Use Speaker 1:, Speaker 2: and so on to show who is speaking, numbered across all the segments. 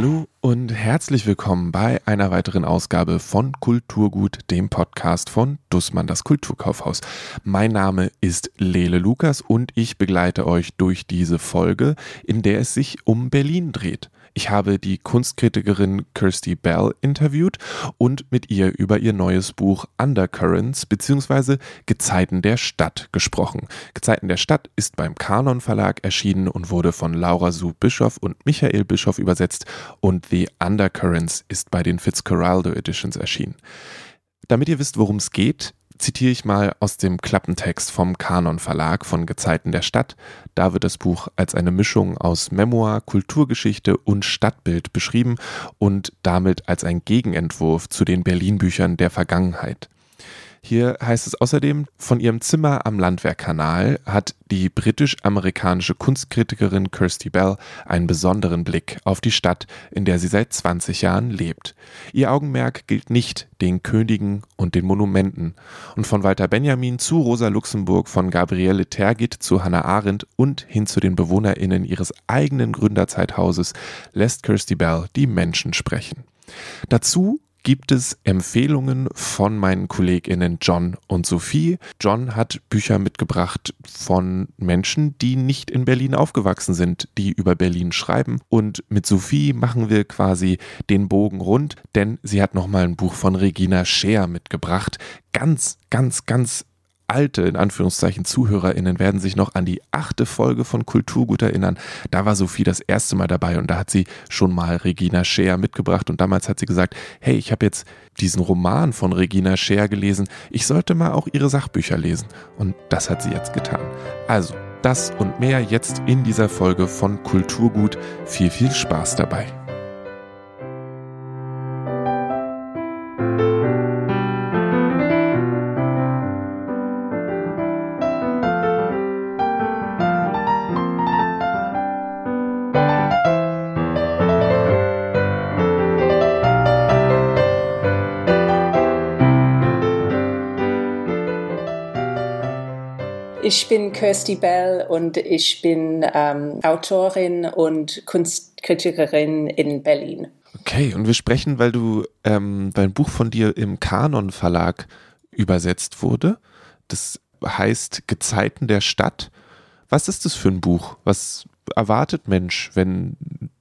Speaker 1: Hallo und herzlich willkommen bei einer weiteren Ausgabe von Kulturgut, dem Podcast von Dussmann, das Kulturkaufhaus. Mein Name ist Lele Lukas und ich begleite euch durch diese Folge, in der es sich um Berlin dreht. Ich habe die Kunstkritikerin Kirsty Bell interviewt und mit ihr über ihr neues Buch Undercurrents bzw. Gezeiten der Stadt gesprochen. Gezeiten der Stadt ist beim Kanon Verlag erschienen und wurde von Laura Sue Bischoff und Michael Bischoff übersetzt und The Undercurrents ist bei den Fitzcarraldo Editions erschienen. Damit ihr wisst, worum es geht, zitiere ich mal aus dem Klappentext vom Kanon Verlag von Gezeiten der Stadt. Da wird das Buch als eine Mischung aus Memoir, Kulturgeschichte und Stadtbild beschrieben und damit als ein Gegenentwurf zu den Berlin-Büchern der Vergangenheit. Hier heißt es außerdem, von ihrem Zimmer am Landwehrkanal hat die britisch-amerikanische Kunstkritikerin Kirsty Bell einen besonderen Blick auf die Stadt, in der sie seit 20 Jahren lebt. Ihr Augenmerk gilt nicht den Königen und den Monumenten. Und von Walter Benjamin zu Rosa Luxemburg, von Gabriele Tergit zu Hannah Arendt und hin zu den BewohnerInnen ihres eigenen Gründerzeithauses lässt Kirsty Bell die Menschen sprechen. Dazu gibt es Empfehlungen von meinen KollegInnen John und Sophie. John hat Bücher mitgebracht von Menschen, die nicht in Berlin aufgewachsen sind, die über Berlin schreiben. Und mit Sophie machen wir quasi den Bogen rund, denn sie hat nochmal ein Buch von Regina Scheer mitgebracht. Ganz, ganz, ganz alte, in Anführungszeichen, ZuhörerInnen werden sich noch an die achte Folge von Kulturgut erinnern. Da war Sophie das erste Mal dabei und da hat sie schon mal Regina Scheer mitgebracht und damals hat sie gesagt, hey, ich habe jetzt diesen Roman von Regina Scheer gelesen, ich sollte mal auch ihre Sachbücher lesen. Und das hat sie jetzt getan. Also, das und mehr jetzt in dieser Folge von Kulturgut. Viel, viel Spaß dabei.
Speaker 2: Ich bin Kirsty Bell und ich bin ähm, Autorin und Kunstkritikerin in Berlin.
Speaker 1: Okay, und wir sprechen, weil du, ähm, weil ein Buch von dir im Kanon Verlag übersetzt wurde. Das heißt Gezeiten der Stadt. Was ist das für ein Buch? Was erwartet Mensch, wenn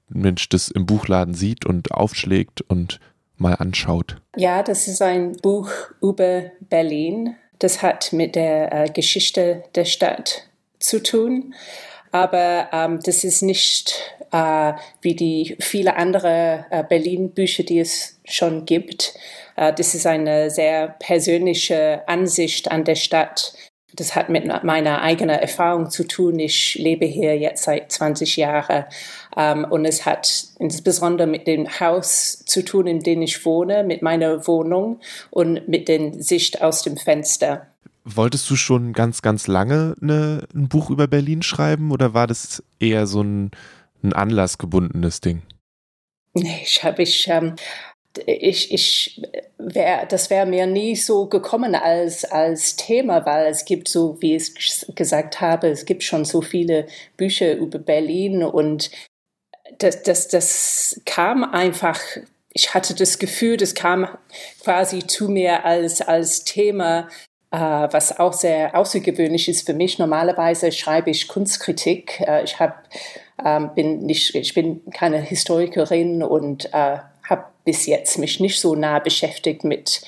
Speaker 1: Mensch das im Buchladen sieht und aufschlägt und mal anschaut?
Speaker 2: Ja, das ist ein Buch über Berlin das hat mit der äh, Geschichte der Stadt zu tun. Aber ähm, das ist nicht äh, wie die viele andere äh, Berlin-Bücher, die es schon gibt. Äh, das ist eine sehr persönliche Ansicht an der Stadt das hat mit meiner eigenen Erfahrung zu tun. Ich lebe hier jetzt seit 20 Jahren und es hat insbesondere mit dem Haus zu tun, in dem ich wohne, mit meiner Wohnung und mit der Sicht aus dem Fenster.
Speaker 1: Wolltest du schon ganz, ganz lange eine, ein Buch über Berlin schreiben oder war das eher so ein, ein anlassgebundenes Ding?
Speaker 2: Nee, ich habe ich ähm, ich, ich wär, das wäre mir nie so gekommen als, als Thema, weil es gibt so, wie ich gesagt habe, es gibt schon so viele Bücher über Berlin und das, das, das kam einfach, ich hatte das Gefühl, das kam quasi zu mir als, als Thema, äh, was auch sehr außergewöhnlich ist für mich. Normalerweise schreibe ich Kunstkritik. Äh, ich hab, ähm, bin nicht, ich bin keine Historikerin und äh, habe bis jetzt mich nicht so nah beschäftigt mit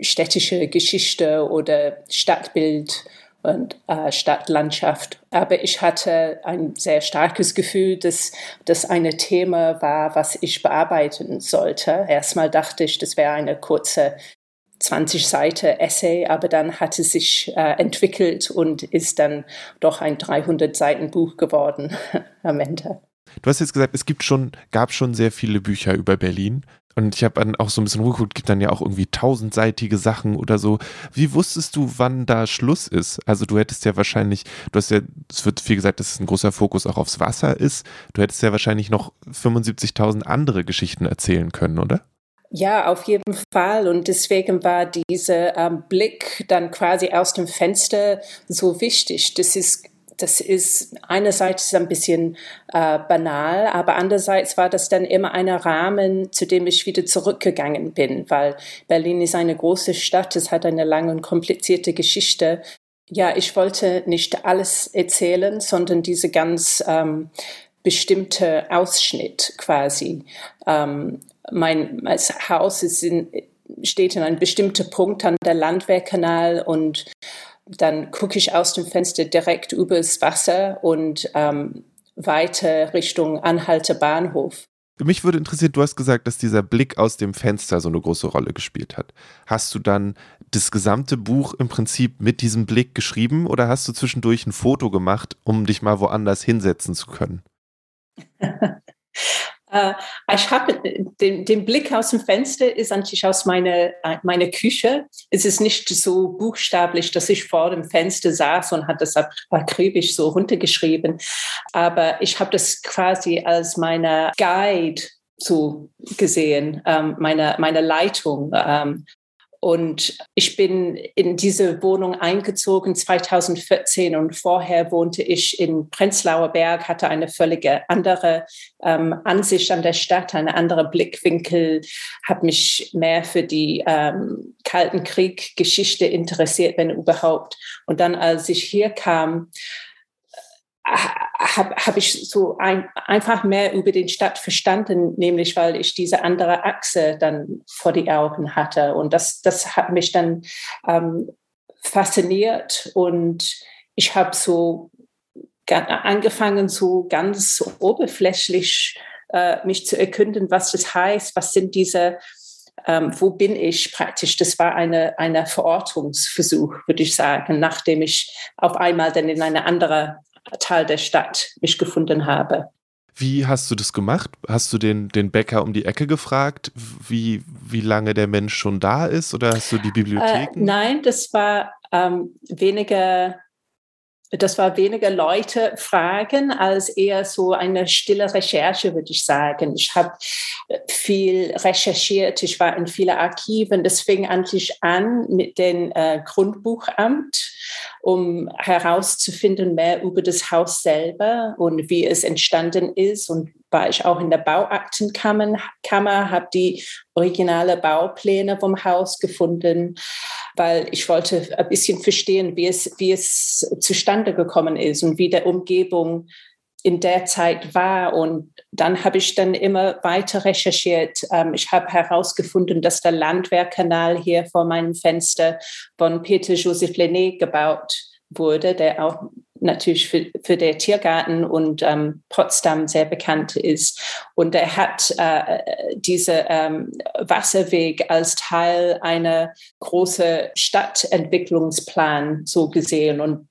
Speaker 2: städtischer Geschichte oder Stadtbild und äh, Stadtlandschaft. Aber ich hatte ein sehr starkes Gefühl, dass das ein Thema war, was ich bearbeiten sollte. Erstmal dachte ich, das wäre eine kurze 20 Seiten Essay, aber dann hat es sich äh, entwickelt und ist dann doch ein 300 Seiten Buch geworden am Ende.
Speaker 1: Du hast jetzt gesagt, es gibt schon, gab schon sehr viele Bücher über Berlin. Und ich habe dann auch so ein bisschen rumgeguckt, gibt dann ja auch irgendwie tausendseitige Sachen oder so. Wie wusstest du, wann da Schluss ist? Also du hättest ja wahrscheinlich, du hast ja, es wird viel gesagt, dass es ein großer Fokus auch aufs Wasser ist. Du hättest ja wahrscheinlich noch 75.000 andere Geschichten erzählen können, oder?
Speaker 2: Ja, auf jeden Fall. Und deswegen war dieser ähm, Blick dann quasi aus dem Fenster so wichtig. Das ist das ist einerseits ein bisschen äh, banal, aber andererseits war das dann immer ein Rahmen, zu dem ich wieder zurückgegangen bin, weil Berlin ist eine große Stadt, es hat eine lange und komplizierte Geschichte. Ja, ich wollte nicht alles erzählen, sondern diese ganz ähm, bestimmte Ausschnitt quasi. Ähm, mein, mein Haus ist in, steht in einem bestimmten Punkt an der Landwehrkanal und dann gucke ich aus dem Fenster direkt übers Wasser und ähm, weiter Richtung Anhalter Bahnhof.
Speaker 1: Mich würde interessieren, du hast gesagt, dass dieser Blick aus dem Fenster so eine große Rolle gespielt hat. Hast du dann das gesamte Buch im Prinzip mit diesem Blick geschrieben oder hast du zwischendurch ein Foto gemacht, um dich mal woanders hinsetzen zu können?
Speaker 2: Äh, ich habe den, den, Blick aus dem Fenster ist eigentlich aus meiner meine Küche. Es ist nicht so buchstablich, dass ich vor dem Fenster saß und hat das akribisch so runtergeschrieben. Aber ich habe das quasi als meine Guide so gesehen, ähm, meine, meine Leitung. Ähm, und ich bin in diese Wohnung eingezogen 2014 und vorher wohnte ich in Prenzlauer Berg, hatte eine völlige andere ähm, Ansicht an der Stadt, einen anderen Blickwinkel, habe mich mehr für die ähm, Kalten Krieg-Geschichte interessiert, wenn überhaupt. Und dann, als ich hier kam, habe hab ich so ein, einfach mehr über den Stadt verstanden, nämlich weil ich diese andere Achse dann vor die Augen hatte. Und das, das hat mich dann ähm, fasziniert und ich habe so angefangen, so ganz oberflächlich äh, mich zu erkunden, was das heißt, was sind diese, ähm, wo bin ich praktisch. Das war eine, eine Verortungsversuch, würde ich sagen, nachdem ich auf einmal dann in eine andere Teil der Stadt mich gefunden habe.
Speaker 1: Wie hast du das gemacht? Hast du den, den Bäcker um die Ecke gefragt, wie, wie lange der Mensch schon da ist? Oder hast du die Bibliotheken?
Speaker 2: Äh, nein, das war ähm, weniger das war weniger Leute fragen als eher so eine stille Recherche, würde ich sagen. Ich habe äh, viel recherchiert, ich war in vielen Archiven. Das fing eigentlich an mit dem äh, Grundbuchamt, um herauszufinden mehr über das Haus selber und wie es entstanden ist und war ich auch in der Bauaktenkammer, habe die originale Baupläne vom Haus gefunden, weil ich wollte ein bisschen verstehen, wie es, wie es zustande gekommen ist und wie der Umgebung in der Zeit war. Und dann habe ich dann immer weiter recherchiert. Ähm, ich habe herausgefunden, dass der Landwehrkanal hier vor meinem Fenster von Peter Joseph Lenné gebaut wurde, der auch natürlich für, für den Tiergarten und ähm, Potsdam sehr bekannt ist. Und er hat äh, diese ähm, Wasserweg als Teil einer großen Stadtentwicklungsplan so gesehen. Und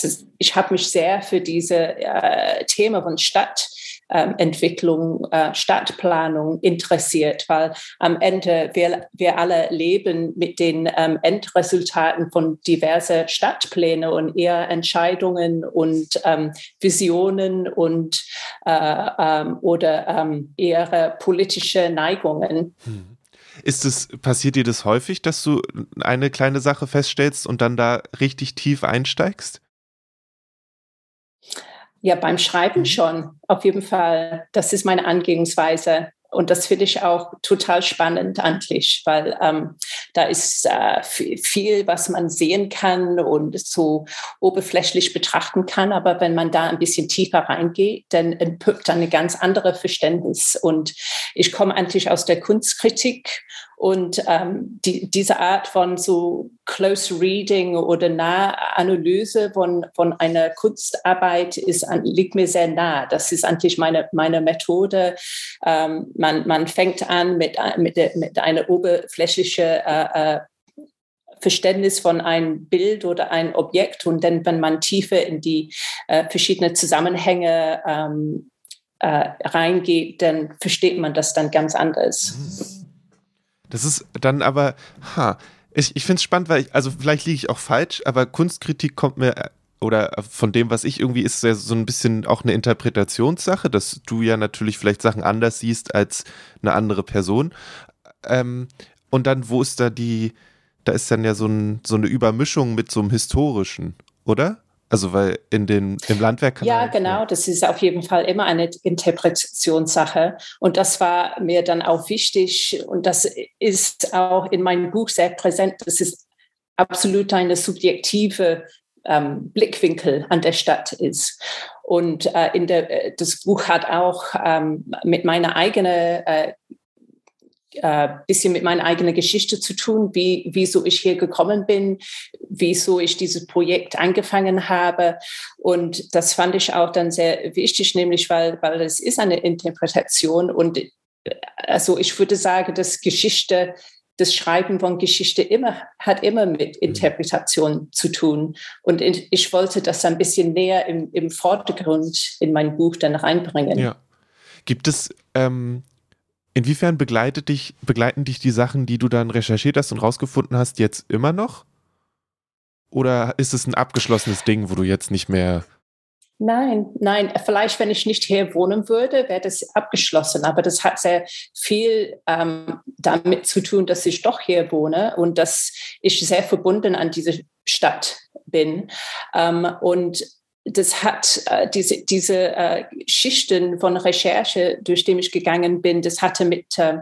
Speaker 2: das, ich habe mich sehr für diese äh, Thema von Stadt Entwicklung, äh, Stadtplanung interessiert, weil am Ende wir, wir alle leben mit den ähm, Endresultaten von diversen Stadtpläne und eher Entscheidungen und ähm, Visionen und äh, ähm, oder ähm, eher politische Neigungen. Hm.
Speaker 1: Ist es, passiert dir das häufig, dass du eine kleine Sache feststellst und dann da richtig tief einsteigst?
Speaker 2: Ja, beim Schreiben mhm. schon, auf jeden Fall. Das ist meine Angehensweise. Und das finde ich auch total spannend eigentlich, weil ähm, da ist äh, viel, was man sehen kann und so oberflächlich betrachten kann. Aber wenn man da ein bisschen tiefer reingeht, dann entpuppt eine ganz andere Verständnis. Und ich komme eigentlich aus der Kunstkritik und ähm, die, diese Art von so Close Reading oder Nahanalyse von, von einer Kunstarbeit ist, liegt mir sehr nah. Das ist eigentlich meine, meine Methode. Ähm, man, man fängt an mit, mit, mit einer oberflächlichen äh, äh, Verständnis von einem Bild oder ein Objekt und dann, wenn man tiefer in die äh, verschiedenen Zusammenhänge ähm, äh, reingeht, dann versteht man das dann ganz anders. Mhm.
Speaker 1: Das ist dann aber, ha, ich, ich finde es spannend, weil ich, also vielleicht liege ich auch falsch, aber Kunstkritik kommt mir, äh, oder von dem, was ich irgendwie ist, ja so ein bisschen auch eine Interpretationssache, dass du ja natürlich vielleicht Sachen anders siehst als eine andere Person. Ähm, und dann, wo ist da die, da ist dann ja so, ein, so eine Übermischung mit so einem historischen, oder? Also weil in den im Landwerk
Speaker 2: ja genau, das ist auf jeden Fall immer eine Interpretationssache und das war mir dann auch wichtig und das ist auch in meinem Buch sehr präsent. Das ist absolut eine subjektive ähm, Blickwinkel an der Stadt ist. Und äh, in der, äh, das Buch hat auch ähm, mit meiner eigenen äh, äh, bisschen mit meiner eigenen Geschichte zu tun, wie, wieso ich hier gekommen bin, wieso ich dieses Projekt angefangen habe. Und das fand ich auch dann sehr wichtig, nämlich weil, weil es ist eine Interpretation und äh, also ich würde sagen, dass Geschichte das Schreiben von Geschichte immer, hat immer mit mhm. Interpretation zu tun. Und ich wollte das ein bisschen näher im, im Vordergrund in mein Buch dann reinbringen.
Speaker 1: Ja. Gibt es, ähm, inwiefern begleitet dich, begleiten dich die Sachen, die du dann recherchiert hast und rausgefunden hast, jetzt immer noch? Oder ist es ein abgeschlossenes Ding, wo du jetzt nicht mehr
Speaker 2: Nein, nein, vielleicht, wenn ich nicht hier wohnen würde, wäre das abgeschlossen. Aber das hat sehr viel ähm, damit zu tun, dass ich doch hier wohne und dass ich sehr verbunden an diese Stadt bin. Ähm, und das hat äh, diese, diese äh, Schichten von Recherche, durch die ich gegangen bin, das hatte mit äh,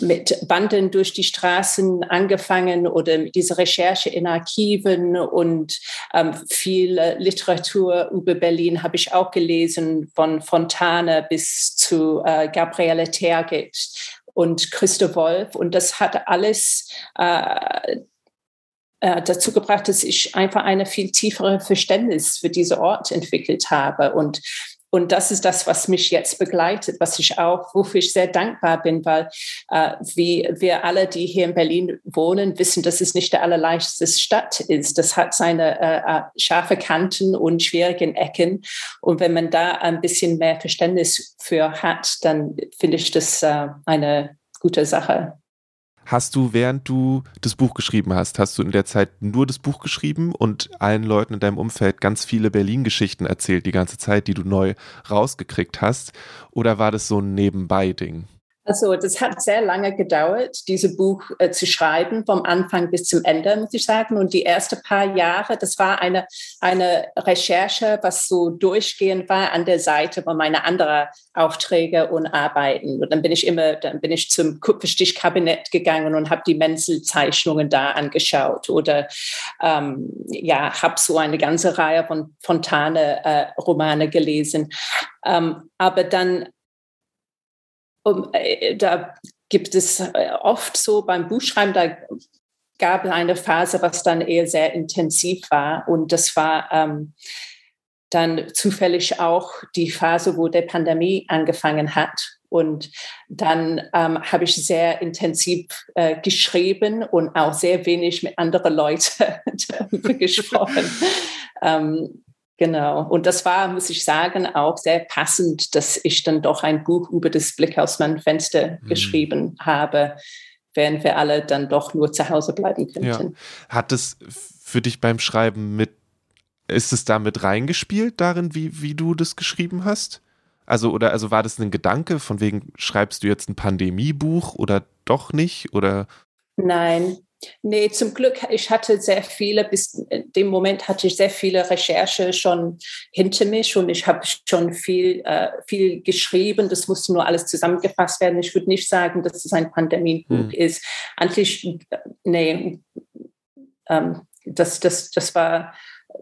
Speaker 2: mit Banden durch die Straßen angefangen oder mit dieser Recherche in Archiven und ähm, viel Literatur über Berlin habe ich auch gelesen, von Fontane bis zu äh, Gabriele Tergit und Christa Wolf. Und das hat alles äh, äh, dazu gebracht, dass ich einfach eine viel tiefere Verständnis für diesen Ort entwickelt habe. Und und das ist das, was mich jetzt begleitet, was ich auch, wofür ich sehr dankbar bin, weil äh, wie wir alle, die hier in Berlin wohnen, wissen, dass es nicht der allerleichteste Stadt ist. Das hat seine äh, äh scharfe Kanten und schwierigen Ecken. Und wenn man da ein bisschen mehr Verständnis für hat, dann finde ich das äh, eine gute Sache.
Speaker 1: Hast du, während du das Buch geschrieben hast, hast du in der Zeit nur das Buch geschrieben und allen Leuten in deinem Umfeld ganz viele Berlin-Geschichten erzählt, die ganze Zeit, die du neu rausgekriegt hast? Oder war das so ein Nebenbei-Ding?
Speaker 2: Also das hat sehr lange gedauert, dieses Buch äh, zu schreiben, vom Anfang bis zum Ende, muss ich sagen. Und die ersten paar Jahre, das war eine, eine Recherche, was so durchgehend war an der Seite von meiner anderen Aufträge und Arbeiten. Und dann bin ich immer, dann bin ich zum Kupferstichkabinett gegangen und habe die Menzelzeichnungen da angeschaut oder ähm, ja, habe so eine ganze Reihe von Fontane-Romane äh, gelesen. Ähm, aber dann um, äh, da gibt es äh, oft so beim Buchschreiben, da gab es eine Phase, was dann eher sehr intensiv war. Und das war ähm, dann zufällig auch die Phase, wo der Pandemie angefangen hat. Und dann ähm, habe ich sehr intensiv äh, geschrieben und auch sehr wenig mit anderen Leuten darüber gesprochen. ähm, Genau. Und das war, muss ich sagen, auch sehr passend, dass ich dann doch ein Buch über das Blick aus meinem Fenster mhm. geschrieben habe, während wir alle dann doch nur zu Hause bleiben könnten. Ja.
Speaker 1: Hat es für dich beim Schreiben mit, ist es damit reingespielt darin, wie, wie du das geschrieben hast? Also, oder also war das ein Gedanke, von wegen, schreibst du jetzt ein Pandemiebuch oder doch nicht? Oder?
Speaker 2: Nein, Nee, zum Glück, ich hatte sehr viele, bis dem Moment hatte ich sehr viele Recherche schon hinter mich und ich habe schon viel, äh, viel geschrieben. Das musste nur alles zusammengefasst werden. Ich würde nicht sagen, dass es ein Pandemiebuch hm. ist. Eigentlich, nee, ähm, das, das, das war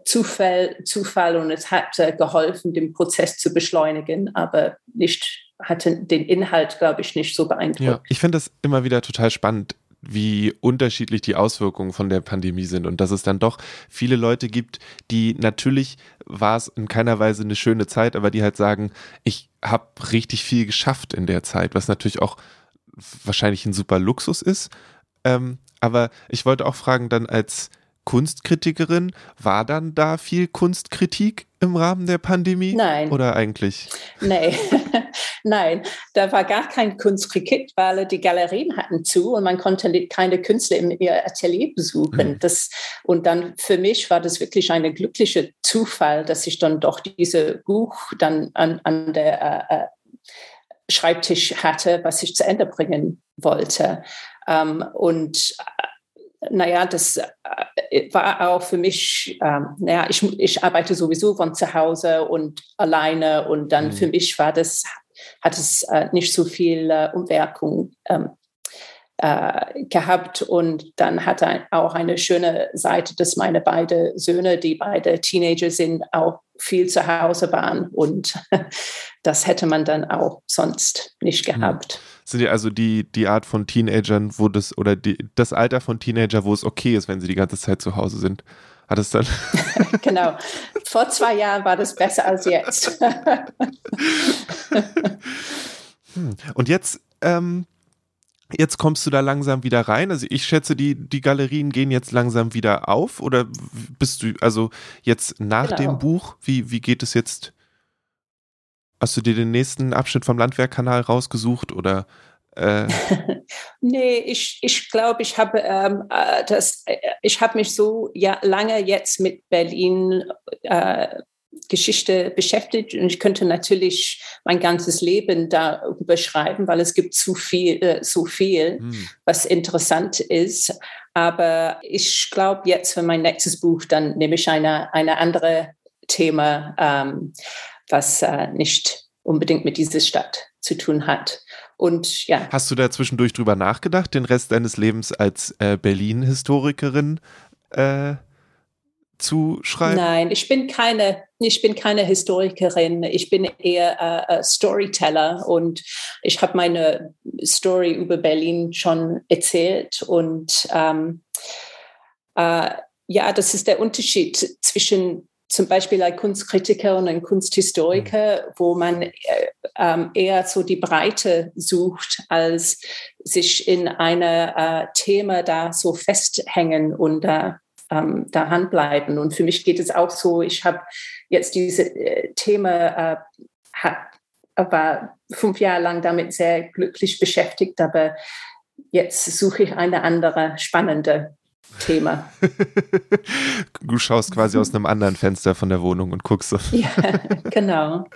Speaker 2: Zufall, Zufall und es hat äh, geholfen, den Prozess zu beschleunigen, aber nicht hatte den Inhalt, glaube ich, nicht so beeindruckt. Ja,
Speaker 1: ich finde das immer wieder total spannend wie unterschiedlich die Auswirkungen von der Pandemie sind und dass es dann doch viele Leute gibt, die natürlich war es in keiner Weise eine schöne Zeit, aber die halt sagen, ich habe richtig viel geschafft in der Zeit, was natürlich auch wahrscheinlich ein super Luxus ist. Ähm, aber ich wollte auch fragen, dann als Kunstkritikerin, war dann da viel Kunstkritik im Rahmen der Pandemie?
Speaker 2: Nein.
Speaker 1: Oder eigentlich?
Speaker 2: Nein, nein, da war gar kein Kunstkritik, weil die Galerien hatten zu und man konnte keine Künstler in ihr Atelier besuchen. Mhm. Das, und dann für mich war das wirklich ein glücklicher Zufall, dass ich dann doch dieses Buch dann an, an der äh, äh Schreibtisch hatte, was ich zu Ende bringen wollte. Ähm, und naja, das äh, war auch für mich, ähm, naja, ich, ich arbeite sowieso von zu Hause und alleine und dann mhm. für mich war das, hat es äh, nicht so viel äh, Umwirkung ähm, äh, gehabt und dann hat er auch eine schöne Seite, dass meine beiden Söhne, die beide Teenager sind, auch viel zu Hause waren und das hätte man dann auch sonst nicht mhm. gehabt.
Speaker 1: Sind ja also die, die Art von Teenagern, wo das, oder die, das Alter von Teenager, wo es okay ist, wenn sie die ganze Zeit zu Hause sind. Hat es dann?
Speaker 2: genau. Vor zwei Jahren war das besser als jetzt.
Speaker 1: Hm. Und jetzt ähm, Jetzt kommst du da langsam wieder rein. Also ich schätze, die, die Galerien gehen jetzt langsam wieder auf. Oder bist du, also jetzt nach genau. dem Buch, wie, wie geht es jetzt? Hast du dir den nächsten Abschnitt vom Landwehrkanal rausgesucht oder? Äh?
Speaker 2: nee, ich, ich glaube, ich habe ähm, äh, das, äh, ich habe mich so ja, lange jetzt mit Berlin äh, Geschichte beschäftigt und ich könnte natürlich mein ganzes Leben darüber schreiben, weil es gibt zu viel, äh, so viel, hm. was interessant ist. Aber ich glaube jetzt für mein nächstes Buch, dann nehme ich eine, eine andere Thema, ähm, was äh, nicht unbedingt mit dieser Stadt zu tun hat. Und ja.
Speaker 1: Hast du da zwischendurch drüber nachgedacht, den Rest deines Lebens als äh, Berlin-Historikerin äh, zu schreiben?
Speaker 2: Nein, ich bin keine, ich bin keine Historikerin. Ich bin eher äh, Storyteller und ich habe meine Story über Berlin schon erzählt und ähm, äh, ja, das ist der Unterschied zwischen zum Beispiel ein Kunstkritiker und ein Kunsthistoriker, wo man äh, äh, eher so die Breite sucht, als sich in einer äh, Thema da so festhängen und äh, ähm, daran bleiben. Und für mich geht es auch so, ich habe jetzt dieses äh, Thema, äh, hat, war fünf Jahre lang damit sehr glücklich beschäftigt, aber jetzt suche ich eine andere spannende Thema.
Speaker 1: du schaust quasi aus einem anderen Fenster von der Wohnung und guckst.
Speaker 2: ja, genau.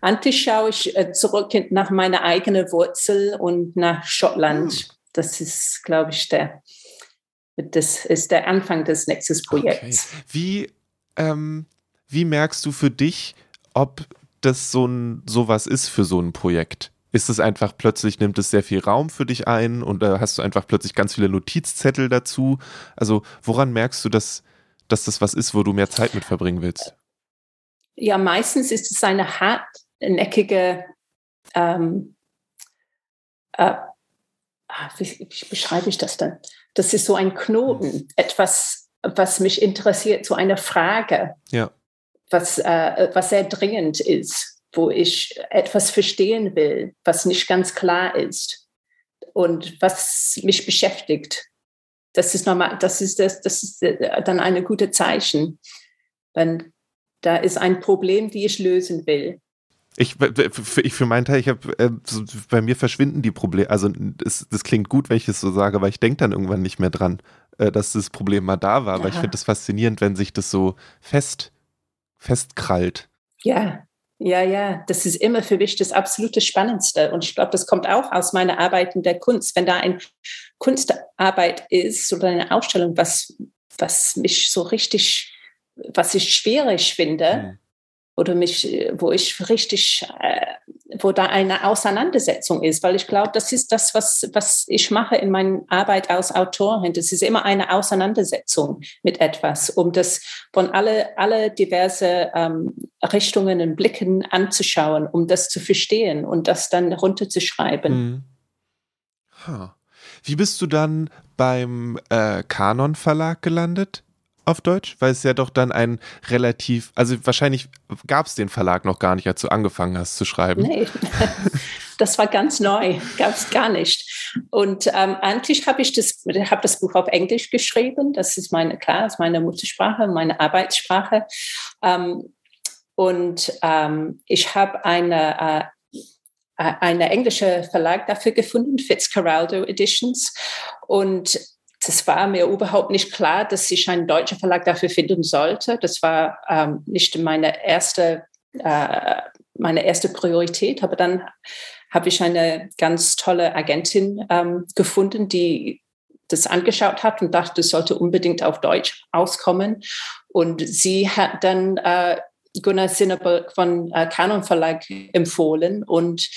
Speaker 2: Eigentlich schaue ich äh, zurück nach meiner eigenen Wurzel und nach Schottland. Hm. Das ist, glaube ich, der das ist der Anfang des nächsten Projekts.
Speaker 1: Okay. Wie, ähm, wie merkst du für dich, ob das so ein sowas ist für so ein Projekt? Ist es einfach plötzlich, nimmt es sehr viel Raum für dich ein und da hast du einfach plötzlich ganz viele Notizzettel dazu? Also, woran merkst du, dass, dass das was ist, wo du mehr Zeit mit verbringen willst?
Speaker 2: Ja, meistens ist es eine hartnäckige ähm, äh, ah, wie, wie beschreibe ich das dann? Das ist so ein Knoten, etwas, was mich interessiert, so eine Frage,
Speaker 1: ja.
Speaker 2: was, äh, was sehr dringend ist, wo ich etwas verstehen will, was nicht ganz klar ist und was mich beschäftigt. Das ist normal, das ist das, das ist äh, dann eine gute Zeichen. Wenn da ist ein Problem, die ich lösen will.
Speaker 1: Ich, ich für meinen Teil, ich habe äh, bei mir verschwinden die Probleme. Also es, das klingt gut, wenn ich es so sage, aber ich denke dann irgendwann nicht mehr dran, äh, dass das Problem mal da war. Ja. Weil ich finde es faszinierend, wenn sich das so fest festkrallt.
Speaker 2: Ja, ja, ja. Das ist immer für mich das absolute Spannendste. Und ich glaube, das kommt auch aus meiner Arbeit in der Kunst. Wenn da eine Kunstarbeit ist oder eine Ausstellung, was, was mich so richtig, was ich schwierig finde. Hm oder mich, wo ich richtig, äh, wo da eine Auseinandersetzung ist, weil ich glaube, das ist das, was, was ich mache in meiner Arbeit als Autorin. Das ist immer eine Auseinandersetzung mit etwas, um das von alle, alle diverse ähm, Richtungen und Blicken anzuschauen, um das zu verstehen und das dann runterzuschreiben.
Speaker 1: Hm. Huh. Wie bist du dann beim äh, Kanon Verlag gelandet? Auf Deutsch? Weil es ja doch dann ein relativ, also wahrscheinlich gab es den Verlag noch gar nicht, als du angefangen hast zu schreiben.
Speaker 2: Nee, das war ganz neu, gab es gar nicht. Und ähm, eigentlich habe ich das, hab das Buch auf Englisch geschrieben. Das ist meine, klar, ist meine Muttersprache, meine Arbeitssprache. Ähm, und ähm, ich habe eine, äh, eine englische Verlag dafür gefunden, Fitzcarraldo Editions. Und das war mir überhaupt nicht klar, dass ich einen deutschen Verlag dafür finden sollte. Das war ähm, nicht meine erste, äh, meine erste Priorität. Aber dann habe ich eine ganz tolle Agentin ähm, gefunden, die das angeschaut hat und dachte, es sollte unbedingt auf Deutsch auskommen. Und sie hat dann äh, Gunnar Sinneberg von äh, Canon Verlag empfohlen und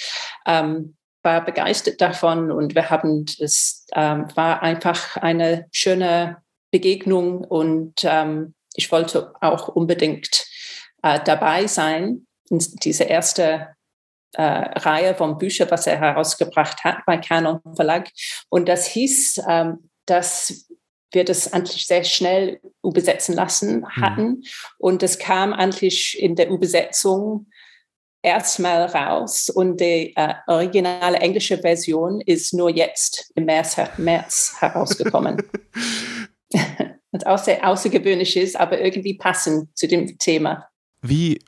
Speaker 2: ähm, war begeistert davon. Und wir haben es ähm, war einfach eine schöne Begegnung und ähm, ich wollte auch unbedingt äh, dabei sein in diese erste äh, Reihe von Büchern, was er herausgebracht hat bei Canon Verlag. Und das hieß, ähm, dass wir das eigentlich sehr schnell übersetzen lassen mhm. hatten. Mhm. Und es kam eigentlich in der Übersetzung erstmal raus und die äh, originale englische Version ist nur jetzt im März, März herausgekommen. Was auch sehr außergewöhnlich ist, aber irgendwie passend zu dem Thema.
Speaker 1: Wie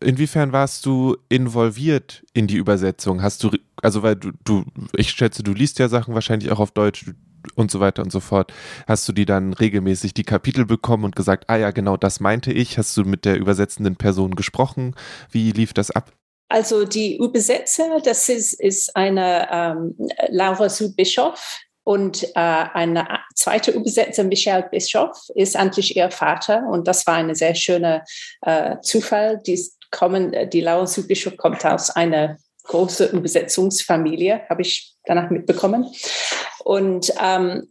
Speaker 1: inwiefern warst du involviert in die Übersetzung? Hast du, also weil du, du, ich schätze, du liest ja Sachen wahrscheinlich auch auf Deutsch und so weiter und so fort. Hast du die dann regelmäßig die Kapitel bekommen und gesagt, ah ja, genau das meinte ich? Hast du mit der übersetzenden Person gesprochen? Wie lief das ab?
Speaker 2: Also die Übersetzer, das ist, ist eine ähm, Laura Sue Bischoff, und äh, eine zweite Übersetzer, Michelle Bischoff, ist eigentlich ihr Vater. Und das war ein sehr schöner äh, Zufall. Die, kommen, die Laura Sue Bischoff kommt aus einer großen Übersetzungsfamilie, habe ich danach mitbekommen. Und ähm,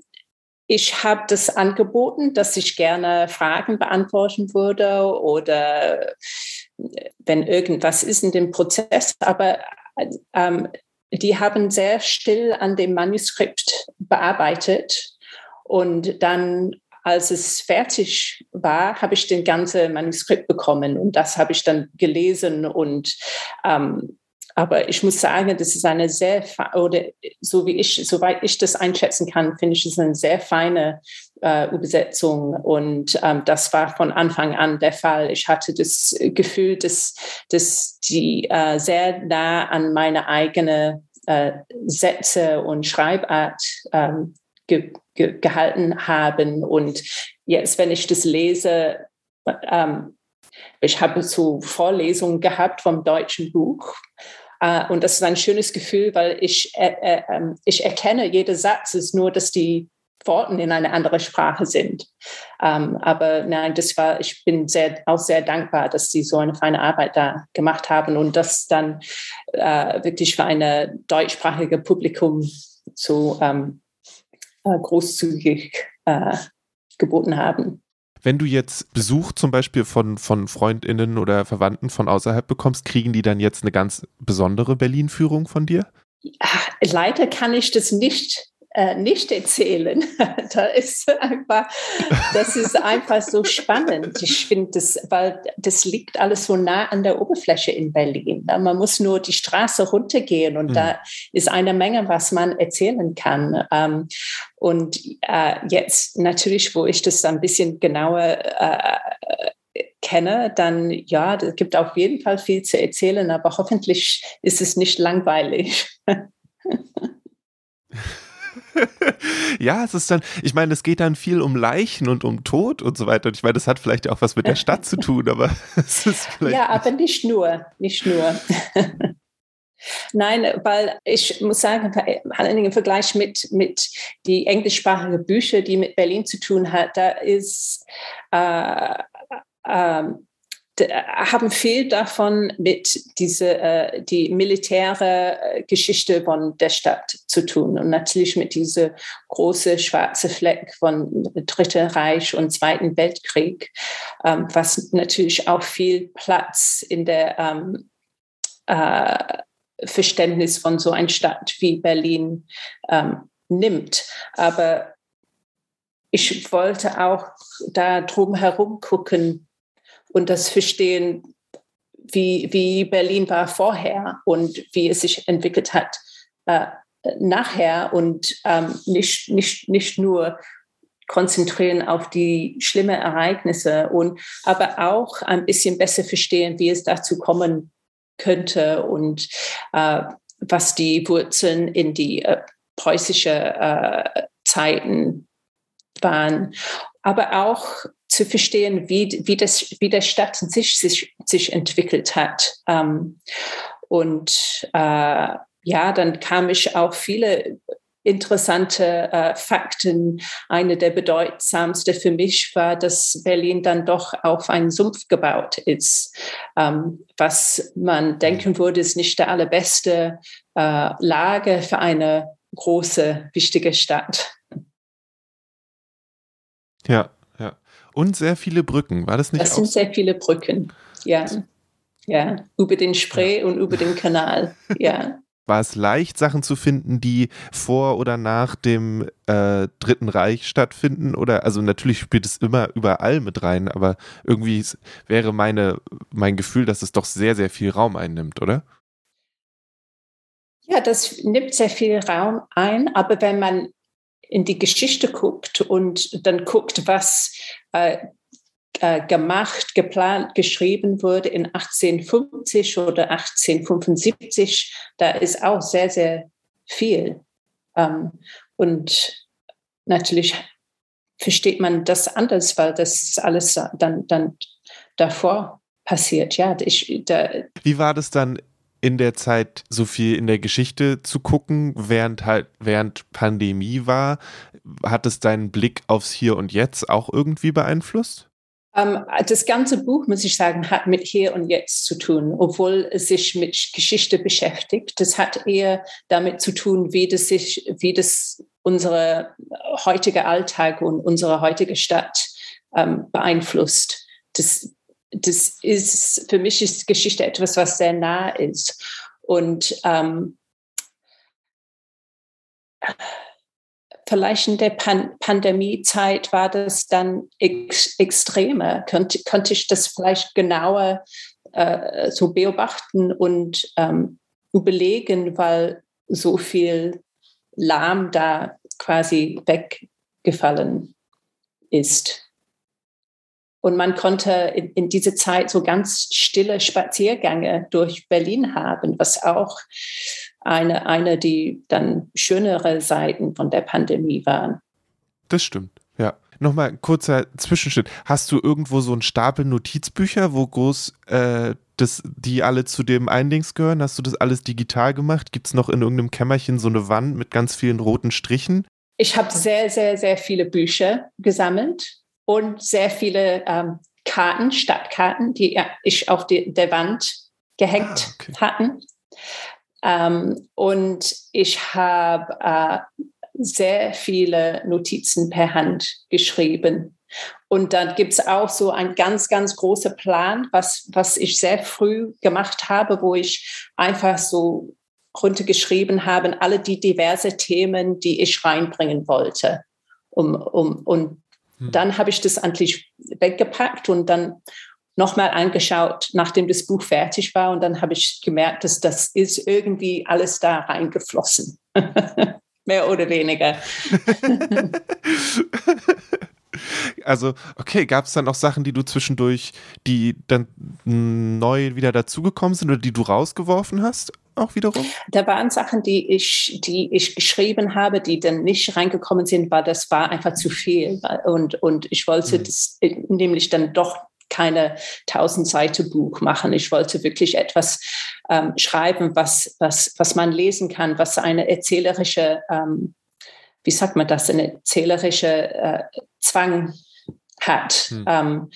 Speaker 2: ich habe das angeboten, dass ich gerne Fragen beantworten würde oder wenn irgendwas ist in dem Prozess. Aber ähm, die haben sehr still an dem Manuskript bearbeitet und dann als es fertig war, habe ich den ganzen Manuskript bekommen und das habe ich dann gelesen und ähm, aber ich muss sagen, das ist eine sehr, oder so wie ich, soweit ich das einschätzen kann, finde ich es eine sehr feine äh, Übersetzung. Und ähm, das war von Anfang an der Fall. Ich hatte das Gefühl, dass, dass die äh, sehr nah an meine eigene äh, Sätze und Schreibart ähm, ge ge gehalten haben. Und jetzt, wenn ich das lese, ähm, ich habe so Vorlesungen gehabt vom deutschen Buch und das ist ein schönes Gefühl, weil ich, äh, äh, ähm, ich erkenne, jeder Satz ist nur, dass die Worten in eine andere Sprache sind. Ähm, aber nein, das war, ich bin sehr, auch sehr dankbar, dass sie so eine feine Arbeit da gemacht haben und das dann uh, wirklich für ein deutschsprachiges Publikum so um, uh, großzügig geboten haben.
Speaker 1: Wenn du jetzt Besuch zum Beispiel von, von FreundInnen oder Verwandten von außerhalb bekommst, kriegen die dann jetzt eine ganz besondere Berlin-Führung von dir?
Speaker 2: Leider kann ich das nicht äh, nicht erzählen. da ist einfach, das ist einfach so spannend. Ich finde das, weil das liegt alles so nah an der Oberfläche in Berlin. Man muss nur die Straße runtergehen und mhm. da ist eine Menge, was man erzählen kann. Ähm, und äh, jetzt natürlich, wo ich das ein bisschen genauer äh, kenne, dann ja, es gibt auf jeden Fall viel zu erzählen, aber hoffentlich ist es nicht langweilig.
Speaker 1: ja, es ist dann, ich meine, es geht dann viel um Leichen und um Tod und so weiter. Und ich meine, das hat vielleicht auch was mit der Stadt zu tun, aber es ist vielleicht.
Speaker 2: Ja, aber nicht nur, nicht nur. Nein, weil ich muss sagen, im Vergleich mit, mit die englischsprachigen Bücher, die mit Berlin zu tun hat, da ist äh, äh, haben viel davon mit diese äh, die militäre äh, Geschichte von der Stadt zu tun und natürlich mit diese große schwarze Fleck von Dritten Reich und Zweiten Weltkrieg, ähm, was natürlich auch viel Platz in der ähm, äh, Verständnis von so einer Stadt wie Berlin ähm, nimmt. Aber ich wollte auch da drum herum gucken, und das Verstehen, wie, wie Berlin war vorher und wie es sich entwickelt hat äh, nachher und ähm, nicht, nicht, nicht nur konzentrieren auf die schlimmen Ereignisse und aber auch ein bisschen besser verstehen, wie es dazu kommen könnte und äh, was die Wurzeln in die äh, preußische äh, Zeiten waren. Aber auch zu verstehen, wie, wie, das, wie der Stadt sich, sich, sich entwickelt hat. Ähm, und äh, ja, dann kam ich auch viele interessante äh, Fakten. Eine der bedeutsamsten für mich war, dass Berlin dann doch auf einen Sumpf gebaut ist, ähm, was man denken würde, ist nicht der allerbeste äh, Lage für eine große, wichtige Stadt.
Speaker 1: Ja. Und sehr viele Brücken, war das nicht?
Speaker 2: Das sind so? sehr viele Brücken, ja. Ja, über den Spree ja. und über den Kanal, ja.
Speaker 1: War es leicht, Sachen zu finden, die vor oder nach dem äh, Dritten Reich stattfinden? Oder, also natürlich spielt es immer überall mit rein, aber irgendwie wäre meine, mein Gefühl, dass es doch sehr, sehr viel Raum einnimmt, oder?
Speaker 2: Ja, das nimmt sehr viel Raum ein, aber wenn man in die Geschichte guckt und dann guckt, was äh, äh, gemacht, geplant, geschrieben wurde in 1850 oder 1875, da ist auch sehr, sehr viel. Ähm, und natürlich versteht man das anders, weil das alles dann, dann davor passiert. Ja, ich, da,
Speaker 1: Wie war das dann in der Zeit so viel in der Geschichte zu gucken, während halt während Pandemie war, hat es deinen Blick aufs Hier und Jetzt auch irgendwie beeinflusst?
Speaker 2: Ähm, das ganze Buch, muss ich sagen, hat mit Hier und Jetzt zu tun, obwohl es sich mit Geschichte beschäftigt. Das hat eher damit zu tun, wie das sich, wie das unsere heutige Alltag und unsere heutige Stadt um, beeinflusst. Das, das ist, für mich ist Geschichte etwas, was sehr nah ist. Und ähm, vielleicht in der Pan Pandemiezeit war das dann ex extremer. Könnte, könnte ich das vielleicht genauer äh, so beobachten und ähm, überlegen, weil so viel Lahm da quasi weggefallen ist. Und man konnte in, in dieser Zeit so ganz stille Spaziergänge durch Berlin haben, was auch eine, eine die dann schönere Seiten von der Pandemie waren.
Speaker 1: Das stimmt, ja. Nochmal kurzer Zwischenschritt. Hast du irgendwo so einen Stapel Notizbücher, wo groß äh, das, die alle zu dem Eindings gehören? Hast du das alles digital gemacht? Gibt es noch in irgendeinem Kämmerchen so eine Wand mit ganz vielen roten Strichen?
Speaker 2: Ich habe sehr, sehr, sehr viele Bücher gesammelt und sehr viele ähm, Karten, Stadtkarten, die ich auf die, der Wand gehängt ah, okay. hatten. Ähm, und ich habe äh, sehr viele Notizen per Hand geschrieben. Und dann gibt es auch so ein ganz, ganz großer Plan, was, was ich sehr früh gemacht habe, wo ich einfach so runtergeschrieben habe, alle die diverse Themen, die ich reinbringen wollte. Um, um, und hm. Dann habe ich das endlich weggepackt und dann nochmal angeschaut, nachdem das Buch fertig war. Und dann habe ich gemerkt, dass das ist irgendwie alles da reingeflossen. Mehr oder weniger.
Speaker 1: also, okay, gab es dann auch Sachen, die du zwischendurch, die dann neu wieder dazugekommen sind oder die du rausgeworfen hast? auch wiederum?
Speaker 2: Da waren Sachen, die ich, die ich geschrieben habe, die dann nicht reingekommen sind, weil das war einfach zu viel. Und, und ich wollte mhm. das nämlich dann doch keine tausend Seiten Buch machen. Ich wollte wirklich etwas ähm, schreiben, was, was, was man lesen kann, was eine erzählerische, ähm, wie sagt man das, eine erzählerische äh, Zwang hat. Hm. Ähm,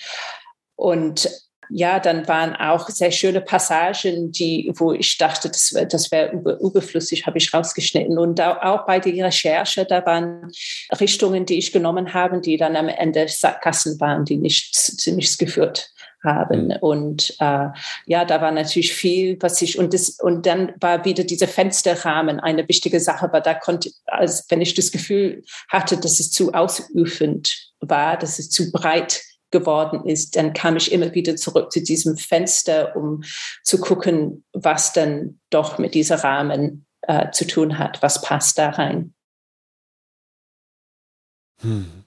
Speaker 2: und ja, dann waren auch sehr schöne Passagen, die, wo ich dachte, das wäre das wär über, überflüssig, habe ich rausgeschnitten. Und da, auch bei der Recherche, da waren Richtungen, die ich genommen habe, die dann am Ende Sackgassen waren, die nichts zu nichts geführt haben. Und äh, ja, da war natürlich viel, was ich, und das, und dann war wieder dieser Fensterrahmen eine wichtige Sache, weil da konnte, als wenn ich das Gefühl hatte, dass es zu ausufernd war, dass es zu breit geworden ist, dann kam ich immer wieder zurück zu diesem Fenster, um zu gucken, was dann doch mit diesem Rahmen äh, zu tun hat, was passt da rein.
Speaker 1: Hm.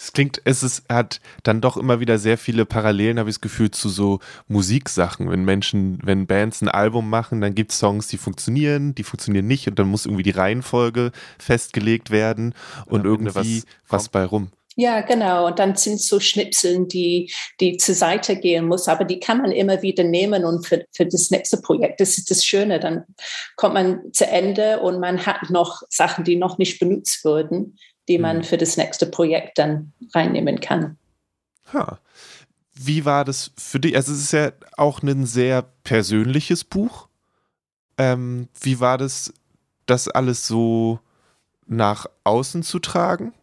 Speaker 1: Es klingt, es ist, hat dann doch immer wieder sehr viele Parallelen, habe ich das Gefühl, zu so Musiksachen. Wenn Menschen, wenn Bands ein Album machen, dann gibt es Songs, die funktionieren, die funktionieren nicht und dann muss irgendwie die Reihenfolge festgelegt werden und irgendwie was, was bei rum.
Speaker 2: Ja, genau. Und dann sind so Schnipseln, die, die zur Seite gehen muss, aber die kann man immer wieder nehmen und für, für das nächste Projekt. Das ist das Schöne. Dann kommt man zu Ende und man hat noch Sachen, die noch nicht benutzt wurden, die man mhm. für das nächste Projekt dann reinnehmen kann.
Speaker 1: Ha. Wie war das für dich? Also es ist ja auch ein sehr persönliches Buch. Ähm, wie war das, das alles so nach außen zu tragen?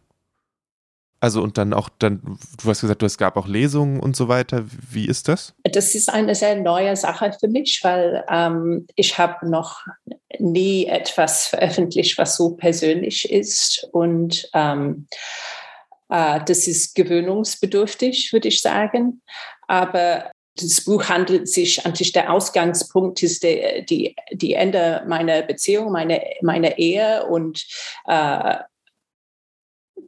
Speaker 1: Also und dann auch dann, du hast gesagt, es gab auch Lesungen und so weiter. Wie ist das?
Speaker 2: Das ist eine sehr neue Sache für mich, weil ähm, ich habe noch nie etwas veröffentlicht, was so persönlich ist. Und ähm, äh, das ist gewöhnungsbedürftig, würde ich sagen. Aber das Buch handelt sich eigentlich, der Ausgangspunkt ist der, die, die Ende meiner Beziehung, meine, meiner Ehe und äh,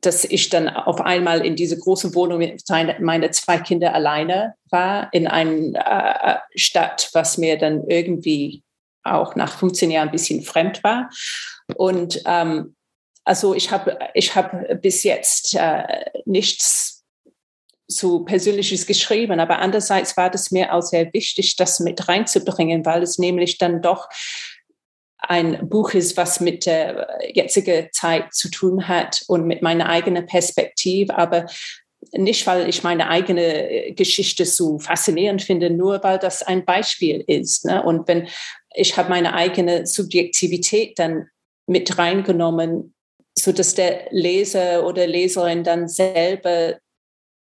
Speaker 2: dass ich dann auf einmal in diese große Wohnung mit meine zwei Kinder alleine war, in einer äh, Stadt, was mir dann irgendwie auch nach 15 Jahren ein bisschen fremd war. Und ähm, also ich habe ich hab bis jetzt äh, nichts so Persönliches geschrieben, aber andererseits war das mir auch sehr wichtig, das mit reinzubringen, weil es nämlich dann doch ein Buch ist, was mit der jetzigen Zeit zu tun hat und mit meiner eigenen Perspektive, aber nicht, weil ich meine eigene Geschichte so faszinierend finde, nur weil das ein Beispiel ist. Ne? Und wenn ich habe meine eigene Subjektivität dann mit reingenommen, so dass der Leser oder Leserin dann selber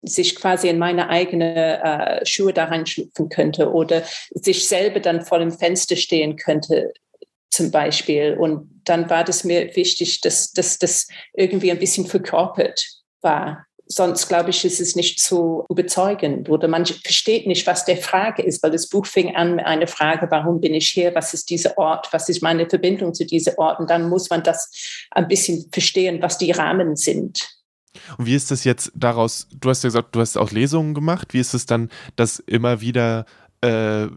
Speaker 2: sich quasi in meine eigene äh, Schuhe da reinschlüpfen könnte oder sich selber dann vor dem Fenster stehen könnte zum Beispiel. Und dann war das mir wichtig, dass, das irgendwie ein bisschen verkörpert war. Sonst, glaube ich, ist es nicht so überzeugend oder man versteht nicht, was der Frage ist, weil das Buch fing an mit einer Frage, warum bin ich hier, was ist dieser Ort, was ist meine Verbindung zu diesem Ort und dann muss man das ein bisschen verstehen, was die Rahmen sind.
Speaker 1: Und wie ist das jetzt daraus, du hast ja gesagt, du hast auch Lesungen gemacht, wie ist es dann, das immer wieder äh,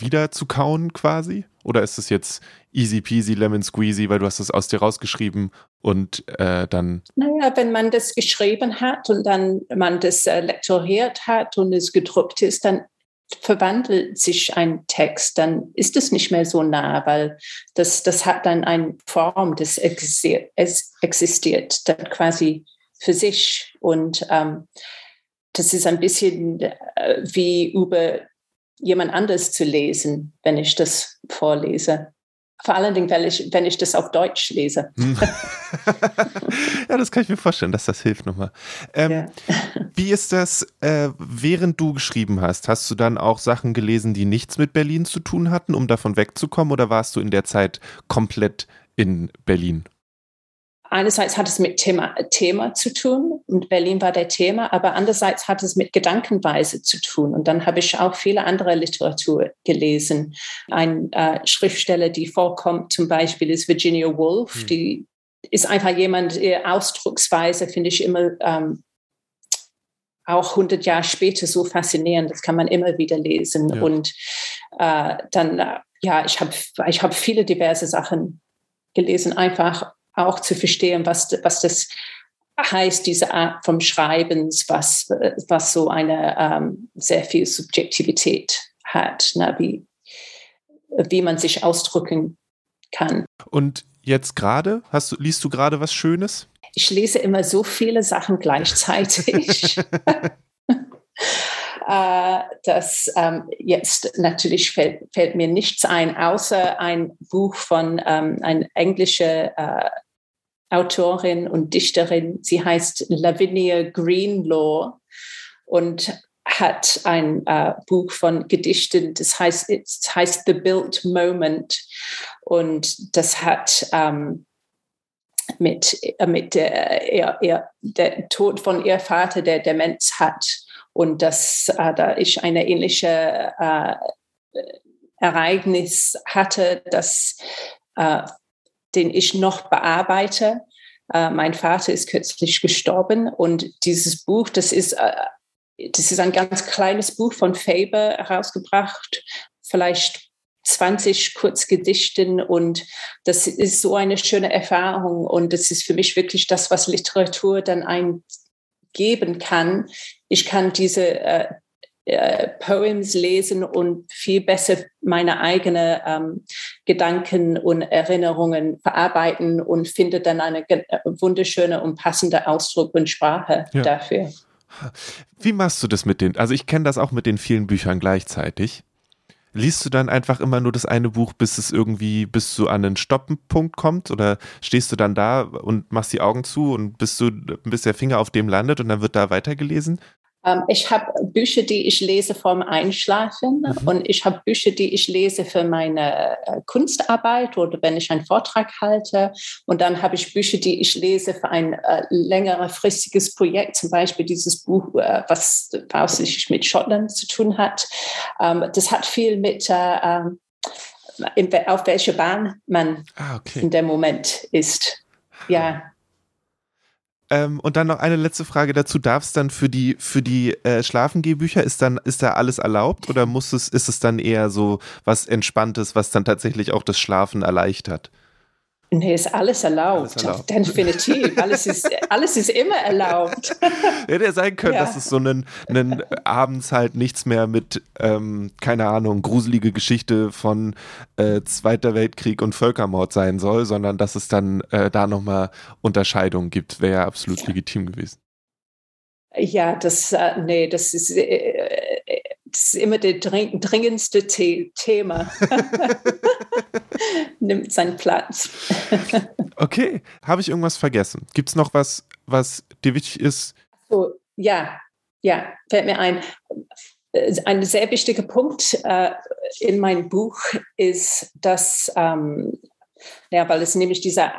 Speaker 1: wieder zu kauen quasi? Oder ist es jetzt easy peasy lemon squeezy, weil du hast es aus dir rausgeschrieben und äh, dann?
Speaker 2: Naja, wenn man das geschrieben hat und dann man das äh, lektoriert hat und es gedruckt ist, dann verwandelt sich ein Text, dann ist es nicht mehr so nah, weil das, das hat dann eine Form, das existiert, es existiert dann quasi für sich. Und ähm, das ist ein bisschen äh, wie über jemand anders zu lesen, wenn ich das vorlese. Vor allen Dingen, wenn ich, wenn ich das auf Deutsch lese. Hm.
Speaker 1: ja, das kann ich mir vorstellen, dass das hilft nochmal. Ähm, ja. Wie ist das, äh, während du geschrieben hast? Hast du dann auch Sachen gelesen, die nichts mit Berlin zu tun hatten, um davon wegzukommen? Oder warst du in der Zeit komplett in Berlin?
Speaker 2: Einerseits hat es mit Thema, Thema zu tun und Berlin war der Thema, aber andererseits hat es mit Gedankenweise zu tun. Und dann habe ich auch viele andere Literatur gelesen. Ein äh, Schriftsteller, die vorkommt, zum Beispiel ist Virginia Woolf, hm. die ist einfach jemand, ihre Ausdrucksweise finde ich immer ähm, auch 100 Jahre später so faszinierend. Das kann man immer wieder lesen. Ja. Und äh, dann, äh, ja, ich habe ich hab viele diverse Sachen gelesen, einfach auch zu verstehen, was, was das heißt, diese Art vom Schreibens, was, was so eine ähm, sehr viel Subjektivität hat, ne, wie, wie man sich ausdrücken kann.
Speaker 1: Und jetzt gerade, hast du, liest du gerade was Schönes?
Speaker 2: Ich lese immer so viele Sachen gleichzeitig. äh, dass ähm, jetzt natürlich fällt, fällt, mir nichts ein, außer ein Buch von ähm, einer englischen äh, Autorin und Dichterin. Sie heißt Lavinia Greenlaw und hat ein äh, Buch von Gedichten, das heißt, es heißt The Built Moment. Und das hat ähm, mit, äh, mit der, ihr, der Tod von ihr Vater, der Demenz hat. Und das, äh, da ich eine ähnliche äh, Ereignis hatte, das äh, den ich noch bearbeite. Äh, mein Vater ist kürzlich gestorben und dieses Buch, das ist, äh, das ist ein ganz kleines Buch von Faber herausgebracht, vielleicht 20 Kurzgedichten und das ist so eine schöne Erfahrung und das ist für mich wirklich das, was Literatur dann ein geben kann. Ich kann diese äh, äh, Poems lesen und viel besser meine eigenen ähm, Gedanken und Erinnerungen verarbeiten und finde dann eine äh, wunderschöne und passende Ausdruck und Sprache ja. dafür.
Speaker 1: Wie machst du das mit den, also ich kenne das auch mit den vielen Büchern gleichzeitig. Liest du dann einfach immer nur das eine Buch, bis es irgendwie, bis du an einen Stoppenpunkt kommt? Oder stehst du dann da und machst die Augen zu und bis du, bis der Finger auf dem landet und dann wird da weitergelesen?
Speaker 2: Ähm, ich habe Bücher, die ich lese vorm Einschlafen mhm. und ich habe Bücher, die ich lese für meine äh, Kunstarbeit oder wenn ich einen Vortrag halte. Und dann habe ich Bücher, die ich lese für ein äh, längerfristiges Projekt, zum Beispiel dieses Buch, äh, was hauptsächlich mit Schottland zu tun hat. Ähm, das hat viel mit äh, ähm, in, auf welcher Bahn man ah, okay. in dem Moment ist. Ja.
Speaker 1: Ähm, und dann noch eine letzte Frage dazu. Darf es dann für die, für die äh, Schlafengehbücher, ist dann, ist da alles erlaubt oder muss es, ist es dann eher so was Entspanntes, was dann tatsächlich auch das Schlafen erleichtert?
Speaker 2: Nee, ist alles erlaubt. Alles erlaubt. Definitiv. Alles ist, alles ist immer erlaubt.
Speaker 1: Hätte ja sein können, ja. dass es so einen, einen abends halt nichts mehr mit, ähm, keine Ahnung, gruselige Geschichte von äh, Zweiter Weltkrieg und Völkermord sein soll, sondern dass es dann äh, da nochmal Unterscheidungen gibt. Wäre ja absolut ja. legitim gewesen.
Speaker 2: Ja, das, äh, nee, das ist, äh, äh das ist immer das dringendste The Thema. Nimmt seinen Platz.
Speaker 1: okay, habe ich irgendwas vergessen? Gibt es noch was, was dir wichtig ist?
Speaker 2: So, ja, ja, fällt mir ein. Ein sehr wichtiger Punkt äh, in meinem Buch ist, dass ähm, ja, weil es nämlich dieser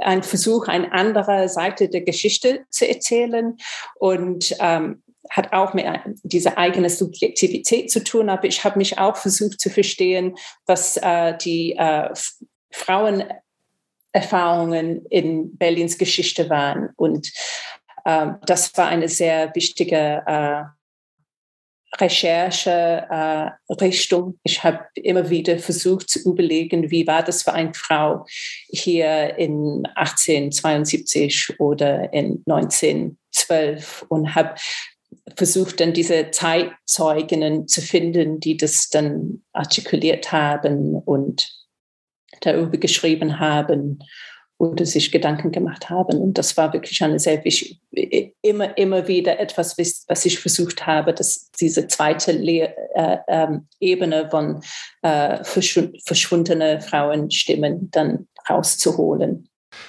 Speaker 2: ein Versuch, eine andere Seite der Geschichte zu erzählen und ähm, hat auch mit dieser eigenen Subjektivität zu tun, aber ich habe mich auch versucht zu verstehen, was äh, die äh, Frauenerfahrungen in Berlins Geschichte waren. Und äh, das war eine sehr wichtige äh, Recherche-Richtung. Äh, ich habe immer wieder versucht zu überlegen, wie war das für eine Frau hier in 1872 oder in 1912 und habe versucht dann diese Zeitzeuginnen zu finden, die das dann artikuliert haben und darüber geschrieben haben oder sich Gedanken gemacht haben. Und das war wirklich eine sehr wichtige, immer, immer wieder etwas, was ich versucht habe, dass diese zweite Le äh, äh, Ebene von äh, verschwundene Frauenstimmen dann rauszuholen.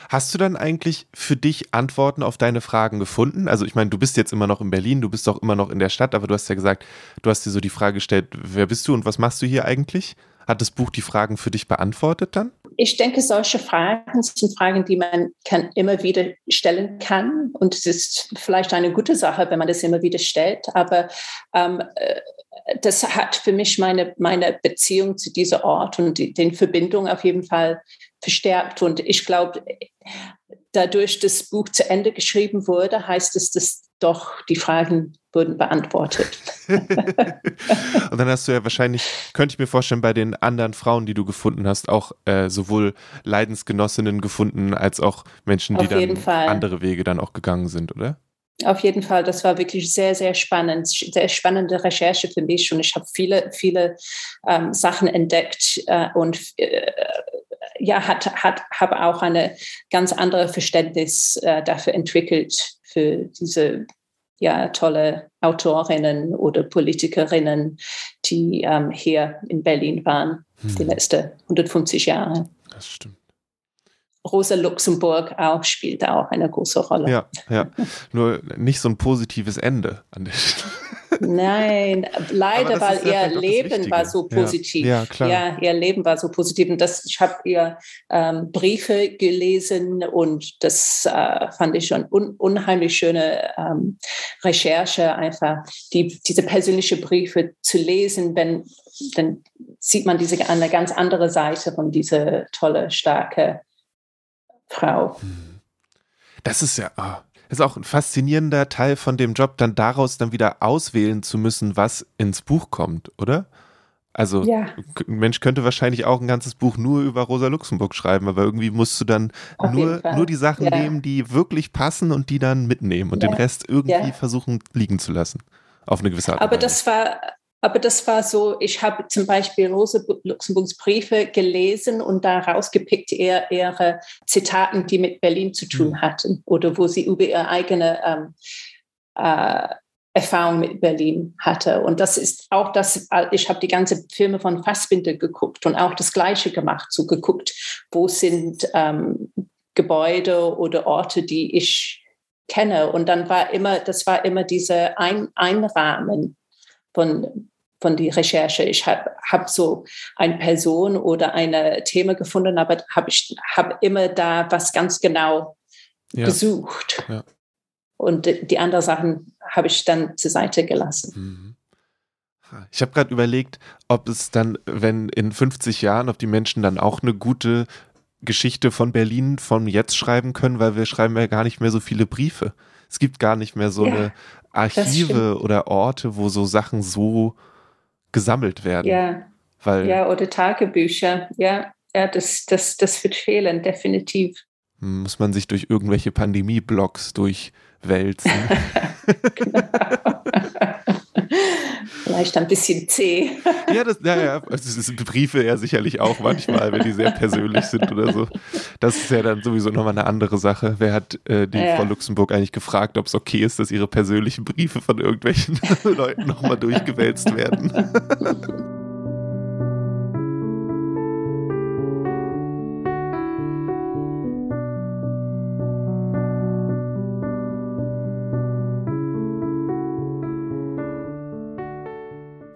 Speaker 1: Hast du dann eigentlich für dich Antworten auf deine Fragen gefunden? Also ich meine, du bist jetzt immer noch in Berlin, du bist auch immer noch in der Stadt, aber du hast ja gesagt, du hast dir so die Frage gestellt, wer bist du und was machst du hier eigentlich? Hat das Buch die Fragen für dich beantwortet dann?
Speaker 2: Ich denke, solche Fragen sind Fragen, die man kann, immer wieder stellen kann. Und es ist vielleicht eine gute Sache, wenn man das immer wieder stellt. Aber ähm, äh, das hat für mich meine, meine Beziehung zu diesem Ort und die, den Verbindungen auf jeden Fall verstärkt. Und ich glaube, dadurch, dass das Buch zu Ende geschrieben wurde, heißt es, dass doch die Fragen wurden beantwortet.
Speaker 1: und dann hast du ja wahrscheinlich, könnte ich mir vorstellen, bei den anderen Frauen, die du gefunden hast, auch äh, sowohl Leidensgenossinnen gefunden, als auch Menschen, die dann Fall. andere Wege dann auch gegangen sind, oder?
Speaker 2: Auf jeden Fall, das war wirklich sehr, sehr spannend, sehr spannende Recherche für mich und ich habe viele, viele ähm, Sachen entdeckt äh, und äh, ja, hat, hat, habe auch eine ganz andere Verständnis äh, dafür entwickelt für diese ja, tolle Autorinnen oder Politikerinnen, die ähm, hier in Berlin waren, hm. die letzten 150 Jahre.
Speaker 1: Das stimmt.
Speaker 2: Rosa Luxemburg auch spielt auch eine große Rolle.
Speaker 1: Ja, ja. Nur nicht so ein positives Ende an der Stelle.
Speaker 2: Nein, leider, weil ihr Leben war so positiv. Ja, ja, klar. Ja, ihr Leben war so positiv. Und das, ich habe ihr ähm, Briefe gelesen und das äh, fand ich schon un unheimlich schöne ähm, Recherche, einfach die, diese persönlichen Briefe zu lesen, wenn dann sieht man diese eine ganz andere Seite von dieser tolle, starke Frau. Hm.
Speaker 1: Das ist ja, oh, ist auch ein faszinierender Teil von dem Job, dann daraus dann wieder auswählen zu müssen, was ins Buch kommt, oder? Also ja. ein Mensch könnte wahrscheinlich auch ein ganzes Buch nur über Rosa Luxemburg schreiben, aber irgendwie musst du dann nur, nur die Sachen ja. nehmen, die wirklich passen und die dann mitnehmen und ja. den Rest irgendwie versuchen liegen zu lassen. Auf eine gewisse Art
Speaker 2: Aber das war, aber das war so, ich habe zum Beispiel Rosa Luxemburgs Briefe gelesen und da rausgepickt eher ihre Zitaten, die mit Berlin zu tun mhm. hatten oder wo sie über ihre eigene ähm, äh, Erfahrung mit Berlin hatte. Und das ist auch das, ich habe die ganze Filme von Fassbinder geguckt und auch das Gleiche gemacht, so geguckt, wo sind ähm, Gebäude oder Orte, die ich kenne. Und dann war immer, das war immer diese Ein Einrahmen von, von die Recherche. Ich habe hab so eine Person oder ein Thema gefunden, aber habe ich habe immer da was ganz genau ja. gesucht. Ja. Und die anderen Sachen habe ich dann zur Seite gelassen. Mhm.
Speaker 1: Ich habe gerade überlegt, ob es dann, wenn in 50 Jahren, ob die Menschen dann auch eine gute Geschichte von Berlin von jetzt schreiben können, weil wir schreiben ja gar nicht mehr so viele Briefe. Es gibt gar nicht mehr so ja, eine Archive oder Orte, wo so Sachen so gesammelt werden.
Speaker 2: Ja, weil, ja oder Tagebücher. Ja, ja das, das, das wird fehlen, definitiv.
Speaker 1: Muss man sich durch irgendwelche Pandemie-Blogs durch wälzen. genau.
Speaker 2: Vielleicht ein bisschen zäh.
Speaker 1: ja, das, ja, ja, das sind Briefe ja sicherlich auch manchmal, wenn die sehr persönlich sind oder so. Das ist ja dann sowieso nochmal eine andere Sache. Wer hat äh, die ja. Frau Luxemburg eigentlich gefragt, ob es okay ist, dass ihre persönlichen Briefe von irgendwelchen Leuten nochmal durchgewälzt werden?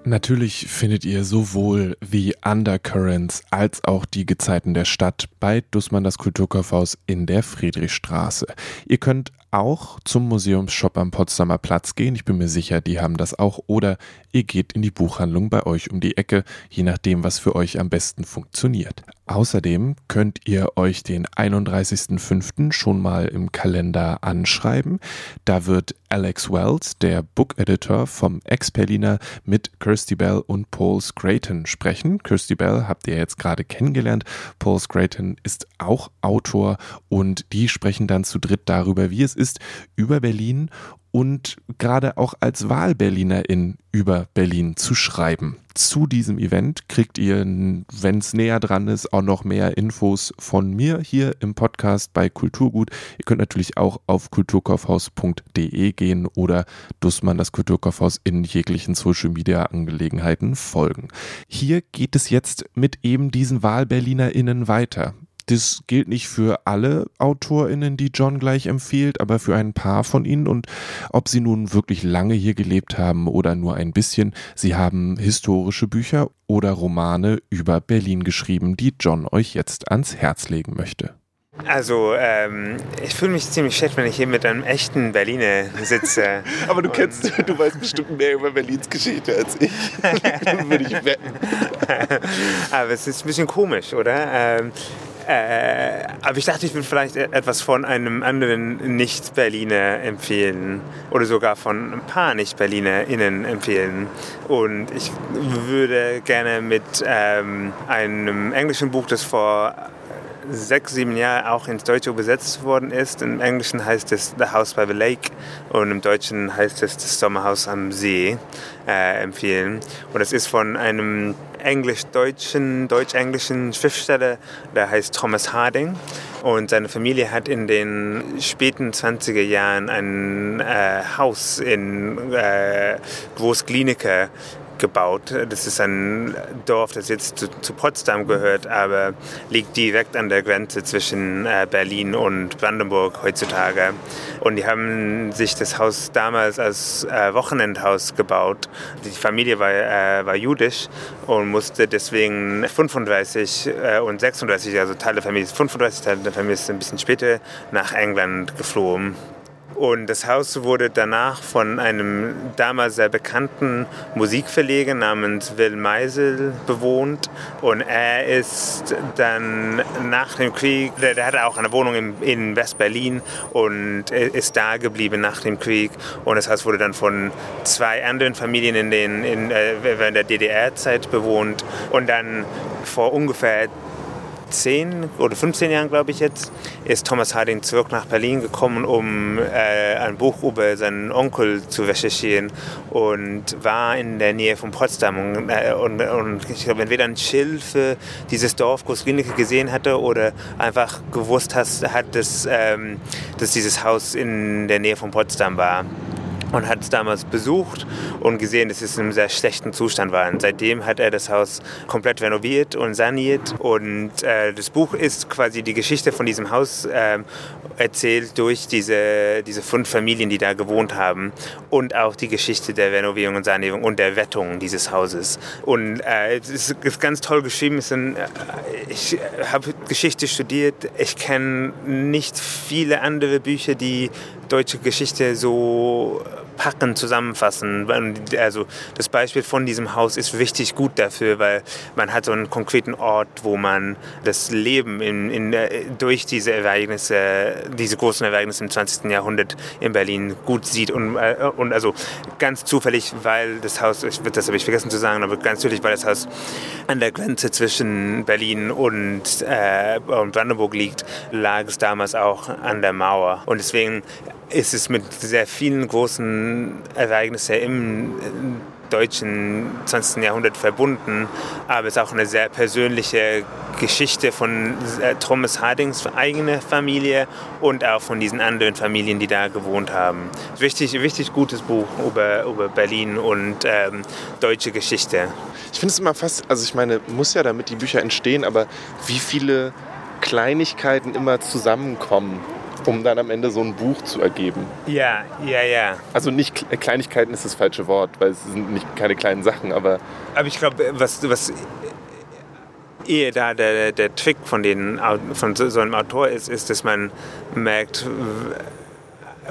Speaker 1: Natürlich findet ihr sowohl wie Undercurrents als auch die Gezeiten der Stadt bei Dussmann das Kulturkaufhaus in der Friedrichstraße. Ihr könnt auch zum Museumsshop am Potsdamer Platz gehen. Ich bin mir sicher, die haben das auch. Oder ihr geht in die Buchhandlung bei euch um die Ecke, je nachdem, was für euch am besten funktioniert. Außerdem könnt ihr euch den 31.05. schon mal im Kalender anschreiben. Da wird Alex Wells, der Book Editor vom Ex-Berliner, mit Kirsty Bell und Paul Scraton sprechen. Kirsty Bell habt ihr jetzt gerade kennengelernt. Paul Scraton ist auch Autor und die sprechen dann zu dritt darüber, wie es ist, über Berlin und gerade auch als Wahlberlinerin über Berlin zu schreiben. Zu diesem Event kriegt ihr, wenn es näher dran ist, auch noch mehr Infos von mir hier im Podcast bei Kulturgut. Ihr könnt natürlich auch auf kulturkaufhaus.de gehen oder Dussmann das Kulturkaufhaus in jeglichen Social Media Angelegenheiten folgen. Hier geht es jetzt mit eben diesen WahlberlinerInnen weiter. Das gilt nicht für alle AutorInnen, die John gleich empfiehlt, aber für ein paar von ihnen. Und ob sie nun wirklich lange hier gelebt haben oder nur ein bisschen, sie haben historische Bücher oder Romane über Berlin geschrieben, die John euch jetzt ans Herz legen möchte.
Speaker 3: Also, ähm, ich fühle mich ziemlich schlecht, wenn ich hier mit einem echten Berliner sitze.
Speaker 1: Aber du kennst, du weißt bestimmt mehr über Berlins Geschichte als ich. Würde ich wetten.
Speaker 3: Aber es ist ein bisschen komisch, oder? Ähm, äh, aber ich dachte, ich würde vielleicht e- etwas von einem anderen Nicht-Berliner empfehlen oder sogar von ein paar Nicht-BerlinerInnen empfehlen. Und ich würde gerne mit ähm, einem englischen Buch, das vor sechs, sieben Jahren auch ins Deutsche übersetzt worden ist. Im Englischen heißt es The House by the Lake und im Deutschen heißt es Das Sommerhaus am See äh, empfehlen. Und es ist von einem englisch-deutschen, deutsch-englischen Schriftsteller, der heißt Thomas Harding. Und seine Familie hat in den späten 20er Jahren ein äh, Haus in äh, Großklinika gebaut. Das ist ein Dorf, das jetzt zu, zu, Potsdam gehört, aber liegt direkt an der Grenze zwischen äh, Berlin und Brandenburg heutzutage. Und die haben sich das Haus damals als äh, Wochenendhaus gebaut. Die Familie war, äh, war jüdisch und musste deswegen 35 äh, und 36, also Teil der Familie, 35 Teil der Familie ist ein bisschen später nach England geflohen. Und das Haus wurde danach von einem damals sehr bekannten Musikverleger namens Will Meisel bewohnt. Und er ist dann nach dem Krieg, der, der hatte auch eine Wohnung in, in West-Berlin und ist da geblieben nach dem Krieg. Und das Haus wurde dann von zwei anderen Familien in, den, in, äh, während der DDR-Zeit bewohnt. Und dann vor ungefähr 10 oder 15 Jahren, glaube ich jetzt, ist Thomas Harding zurück nach Berlin gekommen, um äh, ein Buch über seinen Onkel zu recherchieren und war in der Nähe von Potsdam. Und, äh, und, und ich glaube, entweder ein Schild für dieses Dorf Großglienicke gesehen hatte oder einfach gewusst hat, hat dass, ähm, dass dieses Haus in der Nähe von Potsdam war und hat es damals besucht und gesehen, dass es in einem sehr schlechten Zustand war. Und seitdem hat er das Haus komplett renoviert und saniert. Und äh, das Buch ist quasi die Geschichte von diesem Haus äh, erzählt durch diese, diese fünf Familien, die da gewohnt haben. Und auch die Geschichte der Renovierung und Sanierung und der Rettung dieses Hauses. Und äh, es ist ganz toll geschrieben. Ein, äh, ich habe Geschichte studiert. Ich kenne nicht viele andere Bücher, die deutsche Geschichte so packen, zusammenfassen. Also das Beispiel von diesem Haus ist richtig gut dafür, weil man hat so einen konkreten Ort, wo man das Leben in, in, durch diese Ereignisse, diese großen Ereignisse im 20. Jahrhundert in Berlin gut sieht. Und, äh, und also ganz zufällig, weil das Haus, das habe ich vergessen zu sagen, aber ganz zufällig, weil das Haus an der Grenze zwischen Berlin und, äh, und Brandenburg liegt, lag es damals auch an der Mauer. Und deswegen ist es mit sehr vielen großen Ereignissen im deutschen 20. Jahrhundert verbunden, aber es ist auch eine sehr persönliche Geschichte von äh, Thomas Hardings eigene Familie und auch von diesen anderen Familien, die da gewohnt haben. Richtig, richtig gutes Buch über, über Berlin und ähm, deutsche Geschichte.
Speaker 1: Ich finde es immer fast, also ich meine, muss ja damit die Bücher entstehen, aber wie viele Kleinigkeiten immer zusammenkommen um dann am Ende so ein Buch zu ergeben.
Speaker 3: Ja, ja, ja.
Speaker 1: Also nicht Kleinigkeiten ist das falsche Wort, weil es sind nicht keine kleinen Sachen, aber.
Speaker 3: Aber ich glaube, was, was eher da der, der Trick von, den, von so einem Autor ist, ist, dass man merkt,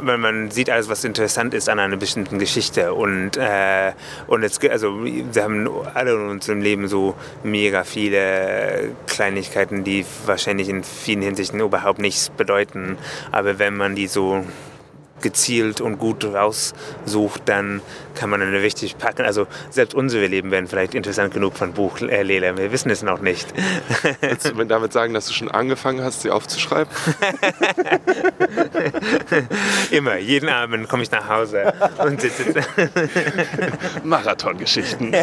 Speaker 3: weil man sieht alles, was interessant ist an einer bestimmten Geschichte. Und, äh, und jetzt, also, wir haben alle in unserem Leben so mega viele Kleinigkeiten, die wahrscheinlich in vielen Hinsichten überhaupt nichts bedeuten. Aber wenn man die so gezielt und gut raussucht, dann kann man eine richtig packen. Also selbst unsere Leben werden vielleicht interessant genug von Buch äh, Lele. Wir wissen es noch nicht.
Speaker 1: Willst du damit sagen, dass du schon angefangen hast, sie aufzuschreiben?
Speaker 3: Immer, jeden Abend komme ich nach Hause und sitze.
Speaker 1: Marathongeschichten.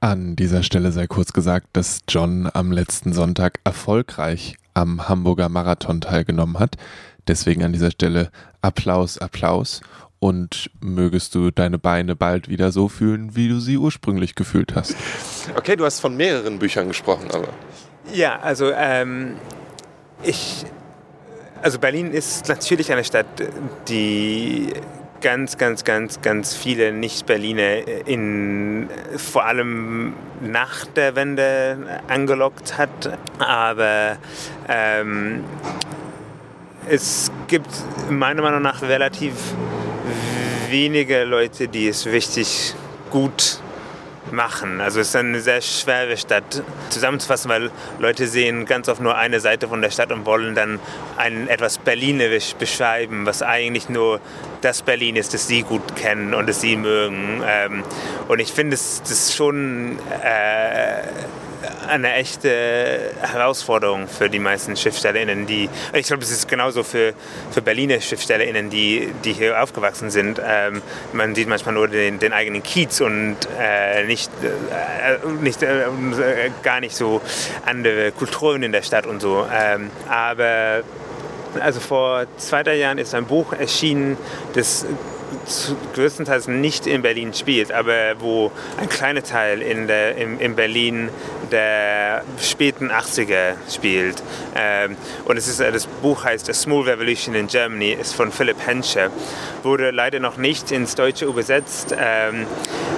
Speaker 1: An dieser Stelle sei kurz gesagt, dass John am letzten Sonntag erfolgreich am Hamburger Marathon teilgenommen hat. Deswegen an dieser Stelle Applaus, Applaus und mögest du deine Beine bald wieder so fühlen, wie du sie ursprünglich gefühlt hast. Okay, du hast von mehreren Büchern gesprochen, aber.
Speaker 3: Ja, also ähm, ich, also Berlin ist natürlich eine Stadt, die ganz, ganz, ganz, ganz viele Nicht-Berliner in vor allem nach der Wende angelockt hat. Aber ähm, es gibt meiner Meinung nach relativ wenige Leute, die es richtig gut machen. Also es ist eine sehr schwere Stadt zusammenzufassen, weil Leute sehen ganz oft nur eine Seite von der Stadt und wollen dann ein etwas Berlinerisch beschreiben, was eigentlich nur das Berlin ist, das sie gut kennen und das sie mögen. Ähm, und ich finde, das, ist schon äh, eine echte Herausforderung für die meisten SchriftstellerInnen, die, ich glaube, es ist genauso für, für Berliner SchriftstellerInnen, die, die hier aufgewachsen sind. Ähm, man sieht manchmal nur den, den eigenen Kiez und äh, nicht, äh, nicht, äh, gar nicht so andere Kulturen in der Stadt und so. Ähm, aber also vor zwei, drei Jahren ist ein Buch erschienen, das größtenteils nicht in Berlin spielt, aber wo ein kleiner Teil in, der, in, in Berlin der späten 80er spielt. Ähm, und es ist, das Buch heißt A Small Revolution in Germany, ist von Philipp Henscher, wurde leider noch nicht ins Deutsche übersetzt. Ähm,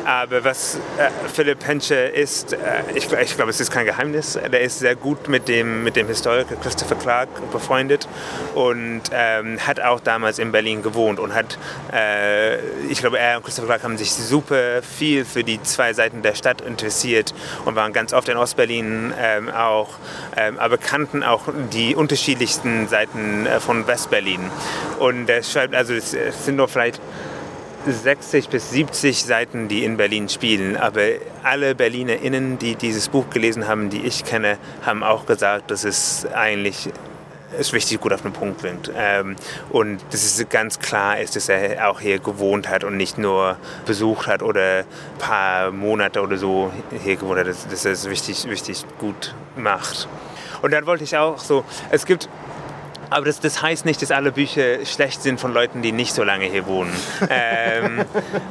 Speaker 3: aber was äh, Philipp Henscher ist, äh, ich, ich glaube, es ist kein Geheimnis, der ist sehr gut mit dem, mit dem Historiker Christopher Clark befreundet und ähm, hat auch damals in Berlin gewohnt und hat, äh, ich glaube, er und Christopher Clark haben sich super viel für die zwei Seiten der Stadt interessiert und waren ganz oft in Ostberlin ähm, auch, ähm, aber kannten auch die unterschiedlichsten Seiten äh, von Westberlin. Und er schreibt, also es, es sind nur vielleicht 60 bis 70 Seiten, die in Berlin spielen. Aber alle BerlinerInnen, die dieses Buch gelesen haben, die ich kenne, haben auch gesagt, dass es eigentlich es richtig gut auf den Punkt bringt. Ähm, und dass es ganz klar ist, dass er auch hier gewohnt hat und nicht nur besucht hat oder ein paar Monate oder so hier gewohnt hat, dass, dass er es richtig, richtig gut macht. Und dann wollte ich auch so, es gibt aber das, das, heißt nicht, dass alle Bücher schlecht sind von Leuten, die nicht so lange hier wohnen. ähm,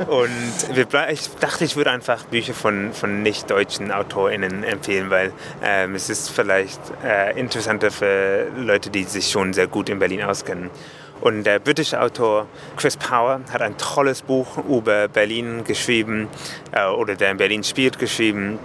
Speaker 3: und wir, ich dachte, ich würde einfach Bücher von, von nicht-deutschen AutorInnen empfehlen, weil ähm, es ist vielleicht äh, interessanter für Leute, die sich schon sehr gut in Berlin auskennen. Und der britische Autor Chris Power hat ein tolles Buch über Berlin geschrieben, äh, oder der in Berlin spielt, geschrieben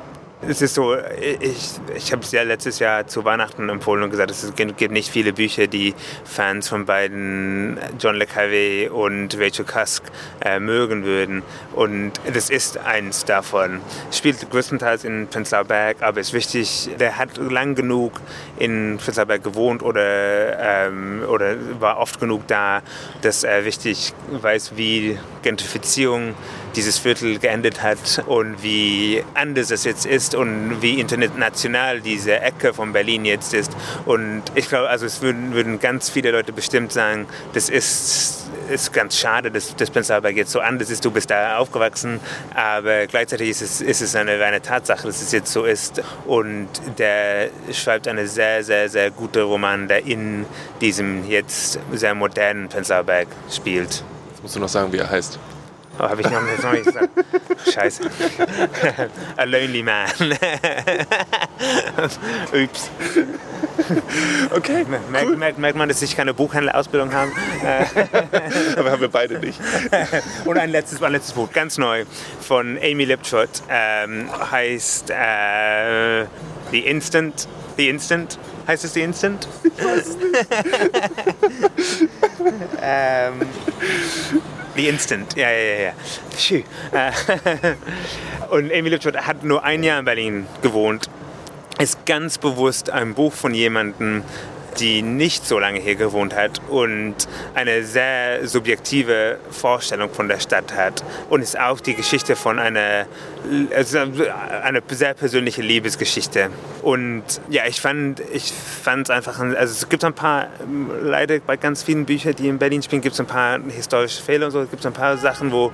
Speaker 3: es ist so, ich, ich habe es ja letztes Jahr zu Weihnachten empfohlen und gesagt, es gibt nicht viele Bücher, die Fans von beiden John Le Carré und Rachel Cusk äh, mögen würden. Und das ist eins davon. Spielt größtenteils in Prenzlauer Berg, aber ist wichtig, der hat lang genug in Prenzlauer Berg gewohnt oder, ähm, oder war oft genug da, dass er wichtig weiß, wie Gentrifizierung dieses Viertel geendet hat und wie anders es jetzt ist und wie international diese Ecke von Berlin jetzt ist. Und ich glaube, also es würden, würden ganz viele Leute bestimmt sagen, das ist, ist ganz schade, dass das Prenzlauer jetzt so anders ist. Du bist da aufgewachsen, aber gleichzeitig ist es, ist es eine, eine Tatsache, dass es jetzt so ist. Und der schreibt einen sehr, sehr, sehr guten Roman, der in diesem jetzt sehr modernen Prenzlauer spielt.
Speaker 1: Jetzt musst du noch sagen, wie er heißt.
Speaker 3: Oh, habe ich noch, nicht gesagt. Scheiße. A Lonely Man. Ups.
Speaker 1: Okay.
Speaker 3: Merkt, cool. merkt, merkt man, dass ich keine Buchhändlerausbildung habe?
Speaker 1: Aber haben wir beide nicht.
Speaker 3: Und ein letztes, ein letztes Buch, ganz neu, von Amy Liptrot, ähm, heißt äh, The Instant. The Instant. Heißt es The Instant?
Speaker 1: Ich weiß es nicht.
Speaker 3: ähm, The Instant, ja, ja, ja. Schön. Und Amy Lipschott hat nur ein Jahr in Berlin gewohnt. Ist ganz bewusst ein Buch von jemandem, die nicht so lange hier gewohnt hat und eine sehr subjektive Vorstellung von der Stadt hat. Und ist auch die Geschichte von einer, also eine sehr persönliche Liebesgeschichte. Und ja, ich fand ich es einfach, also es gibt ein paar, leider bei ganz vielen Büchern, die in Berlin spielen, gibt es ein paar historische Fehler und so, es gibt ein paar Sachen, wo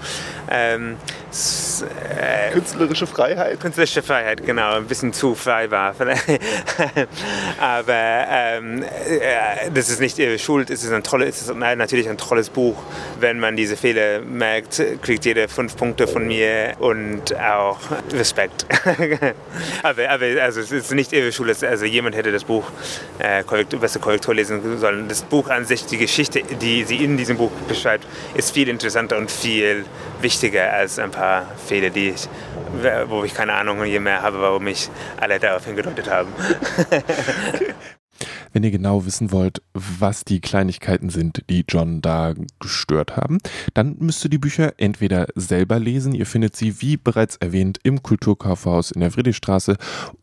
Speaker 3: ähm,
Speaker 1: äh, künstlerische Freiheit.
Speaker 3: Künstlerische Freiheit, genau, ein bisschen zu frei war. Aber ähm, äh, das ist nicht ihre Schuld, es ist, ein tolle, es ist natürlich ein tolles Buch. Wenn man diese Fehler merkt, kriegt jeder fünf Punkte von mir und auch Respekt. aber, aber also, es ist nicht ihre Schuld, also jemand hätte das Buch äh, korrekt, besser Korrektur lesen sollen. Das Buch an sich, die Geschichte, die sie in diesem Buch beschreibt, ist viel interessanter und viel wichtiger als ein paar Fehler, die ich, wo ich keine Ahnung mehr habe, warum mich alle darauf hingedeutet haben.
Speaker 1: Wenn ihr genau wissen wollt, was die Kleinigkeiten sind, die John da gestört haben, dann müsst ihr die Bücher entweder selber lesen, ihr findet sie, wie bereits erwähnt, im Kulturkaufhaus in der Friedrichstraße,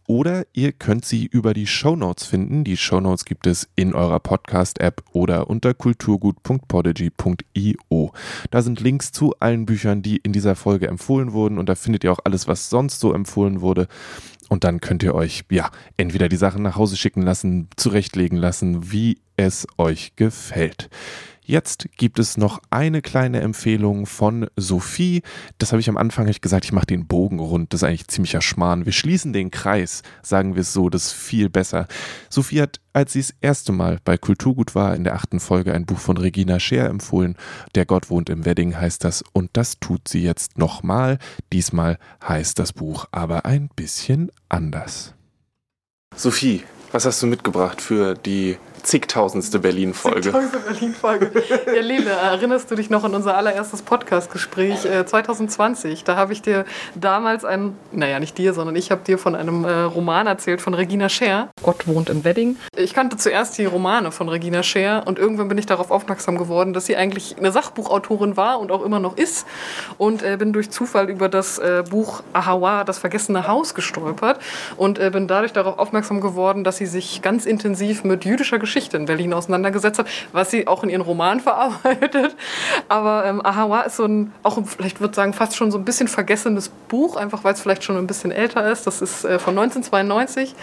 Speaker 1: oder ihr könnt sie über die Shownotes finden. Die Shownotes gibt es in eurer Podcast-App oder unter kulturgut.podigy.io. Da sind Links zu allen Büchern, die in dieser Folge empfohlen wurden und da findet ihr auch alles, was sonst so empfohlen wurde. Und dann könnt ihr euch, ja, entweder die Sachen nach Hause schicken lassen, zurechtlegen lassen, wie es euch gefällt. Jetzt gibt es noch eine kleine Empfehlung von Sophie. Das habe ich am Anfang ich gesagt, ich mache den Bogen rund. Das ist eigentlich ziemlicher Schmarrn. Wir schließen den Kreis, sagen wir es so, das ist viel besser. Sophie hat, als sie das erste Mal bei Kulturgut war, in der achten Folge ein Buch von Regina Scher empfohlen. Der Gott wohnt im Wedding heißt das und das tut sie jetzt nochmal. Diesmal heißt das Buch aber ein bisschen anders. Sophie, was hast du mitgebracht für die zigtausendste Berlin-Folge.
Speaker 4: Zigtausendste Berlin-Folge. Ja, Lele, erinnerst du dich noch an unser allererstes Podcast-Gespräch äh, 2020? Da habe ich dir damals ein, naja, nicht dir, sondern ich habe dir von einem äh, Roman erzählt von Regina Scher. Gott wohnt im Wedding. Ich kannte zuerst die Romane von Regina Scher und irgendwann bin ich darauf aufmerksam geworden, dass sie eigentlich eine Sachbuchautorin war und auch immer noch ist. Und äh, bin durch Zufall über das äh, Buch Ahawa, das vergessene Haus, gestolpert und äh, bin dadurch darauf aufmerksam geworden, dass sie sich ganz intensiv mit jüdischer Geschichte Geschichte in Berlin auseinandergesetzt hat, was sie auch in ihren Roman verarbeitet. Aber ähm, Ahawa ist so ein, auch vielleicht würde ich sagen, fast schon so ein bisschen vergessenes Buch, einfach weil es vielleicht schon ein bisschen älter ist. Das ist äh, von 1992,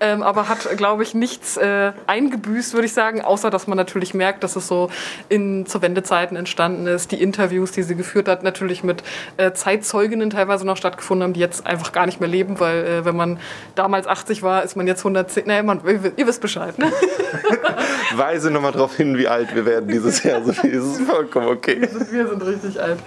Speaker 4: ähm, aber hat, glaube ich, nichts äh, eingebüßt, würde ich sagen, außer dass man natürlich merkt, dass es so in, zu Wendezeiten entstanden ist. Die Interviews, die sie geführt hat, natürlich mit äh, Zeitzeuginnen teilweise noch stattgefunden haben, die jetzt einfach gar nicht mehr leben, weil äh, wenn man damals 80 war, ist man jetzt 110. Naja, man, ihr, ihr wisst Bescheid. Ne?
Speaker 1: Weise nochmal darauf hin, wie alt wir werden dieses Jahr. So viel ist vollkommen okay.
Speaker 4: Wir sind, wir sind richtig alt.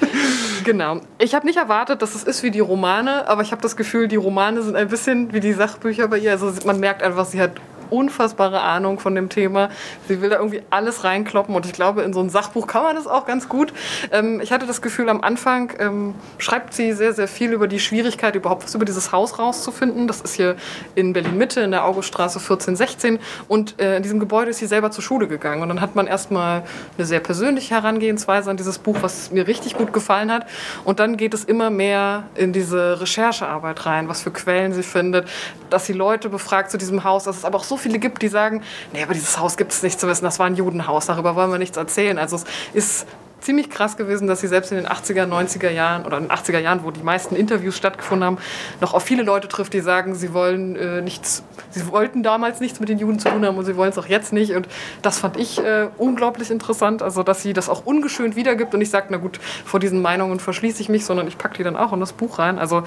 Speaker 4: Genau. Ich habe nicht erwartet, dass es ist wie die Romane, aber ich habe das Gefühl, die Romane sind ein bisschen wie die Sachbücher bei ihr. Also man merkt einfach, sie hat unfassbare Ahnung von dem Thema. Sie will da irgendwie alles reinkloppen und ich glaube, in so ein Sachbuch kann man das auch ganz gut. Ähm, ich hatte das Gefühl, am Anfang ähm, schreibt sie sehr, sehr viel über die Schwierigkeit, überhaupt was über dieses Haus rauszufinden. Das ist hier in Berlin-Mitte, in der Auguststraße 1416 und äh, in diesem Gebäude ist sie selber zur Schule gegangen und dann hat man erstmal eine sehr persönliche Herangehensweise an dieses Buch, was mir richtig gut gefallen hat und dann geht es immer mehr in diese Recherchearbeit rein, was für Quellen sie findet, dass sie Leute befragt zu diesem Haus, dass es aber auch so so viele gibt, die sagen, nee, aber dieses Haus gibt es nicht zu wissen, das war ein Judenhaus, darüber wollen wir nichts erzählen. Also es ist ziemlich krass gewesen, dass sie selbst in den 80er, 90er Jahren oder in den 80er Jahren, wo die meisten Interviews stattgefunden haben, noch auf viele Leute trifft, die sagen, sie wollen äh, nichts, sie wollten damals nichts mit den Juden zu tun haben und sie wollen es auch jetzt nicht. Und das fand ich äh, unglaublich interessant, also dass sie das auch ungeschönt wiedergibt und ich sage, na gut, vor diesen Meinungen verschließe ich mich, sondern ich packe die dann auch in das Buch rein. Also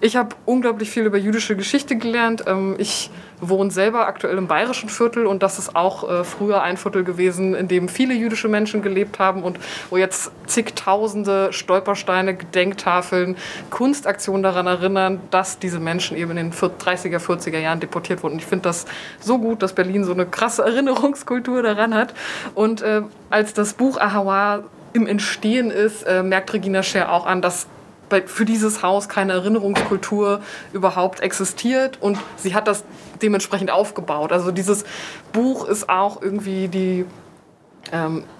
Speaker 4: ich habe unglaublich viel über jüdische Geschichte gelernt. Ähm, ich wohne selber aktuell im bayerischen Viertel und das ist auch äh, früher ein Viertel gewesen, in dem viele jüdische Menschen gelebt haben und wo jetzt zigtausende Stolpersteine, Gedenktafeln, Kunstaktionen daran erinnern, dass diese Menschen eben in den 30er, 40er Jahren deportiert wurden. Ich finde das so gut, dass Berlin so eine krasse Erinnerungskultur daran hat. Und äh, als das Buch Ahawa im Entstehen ist, äh, merkt Regina Scher auch an, dass für dieses Haus keine Erinnerungskultur überhaupt existiert und sie hat das dementsprechend aufgebaut. Also dieses Buch ist auch irgendwie die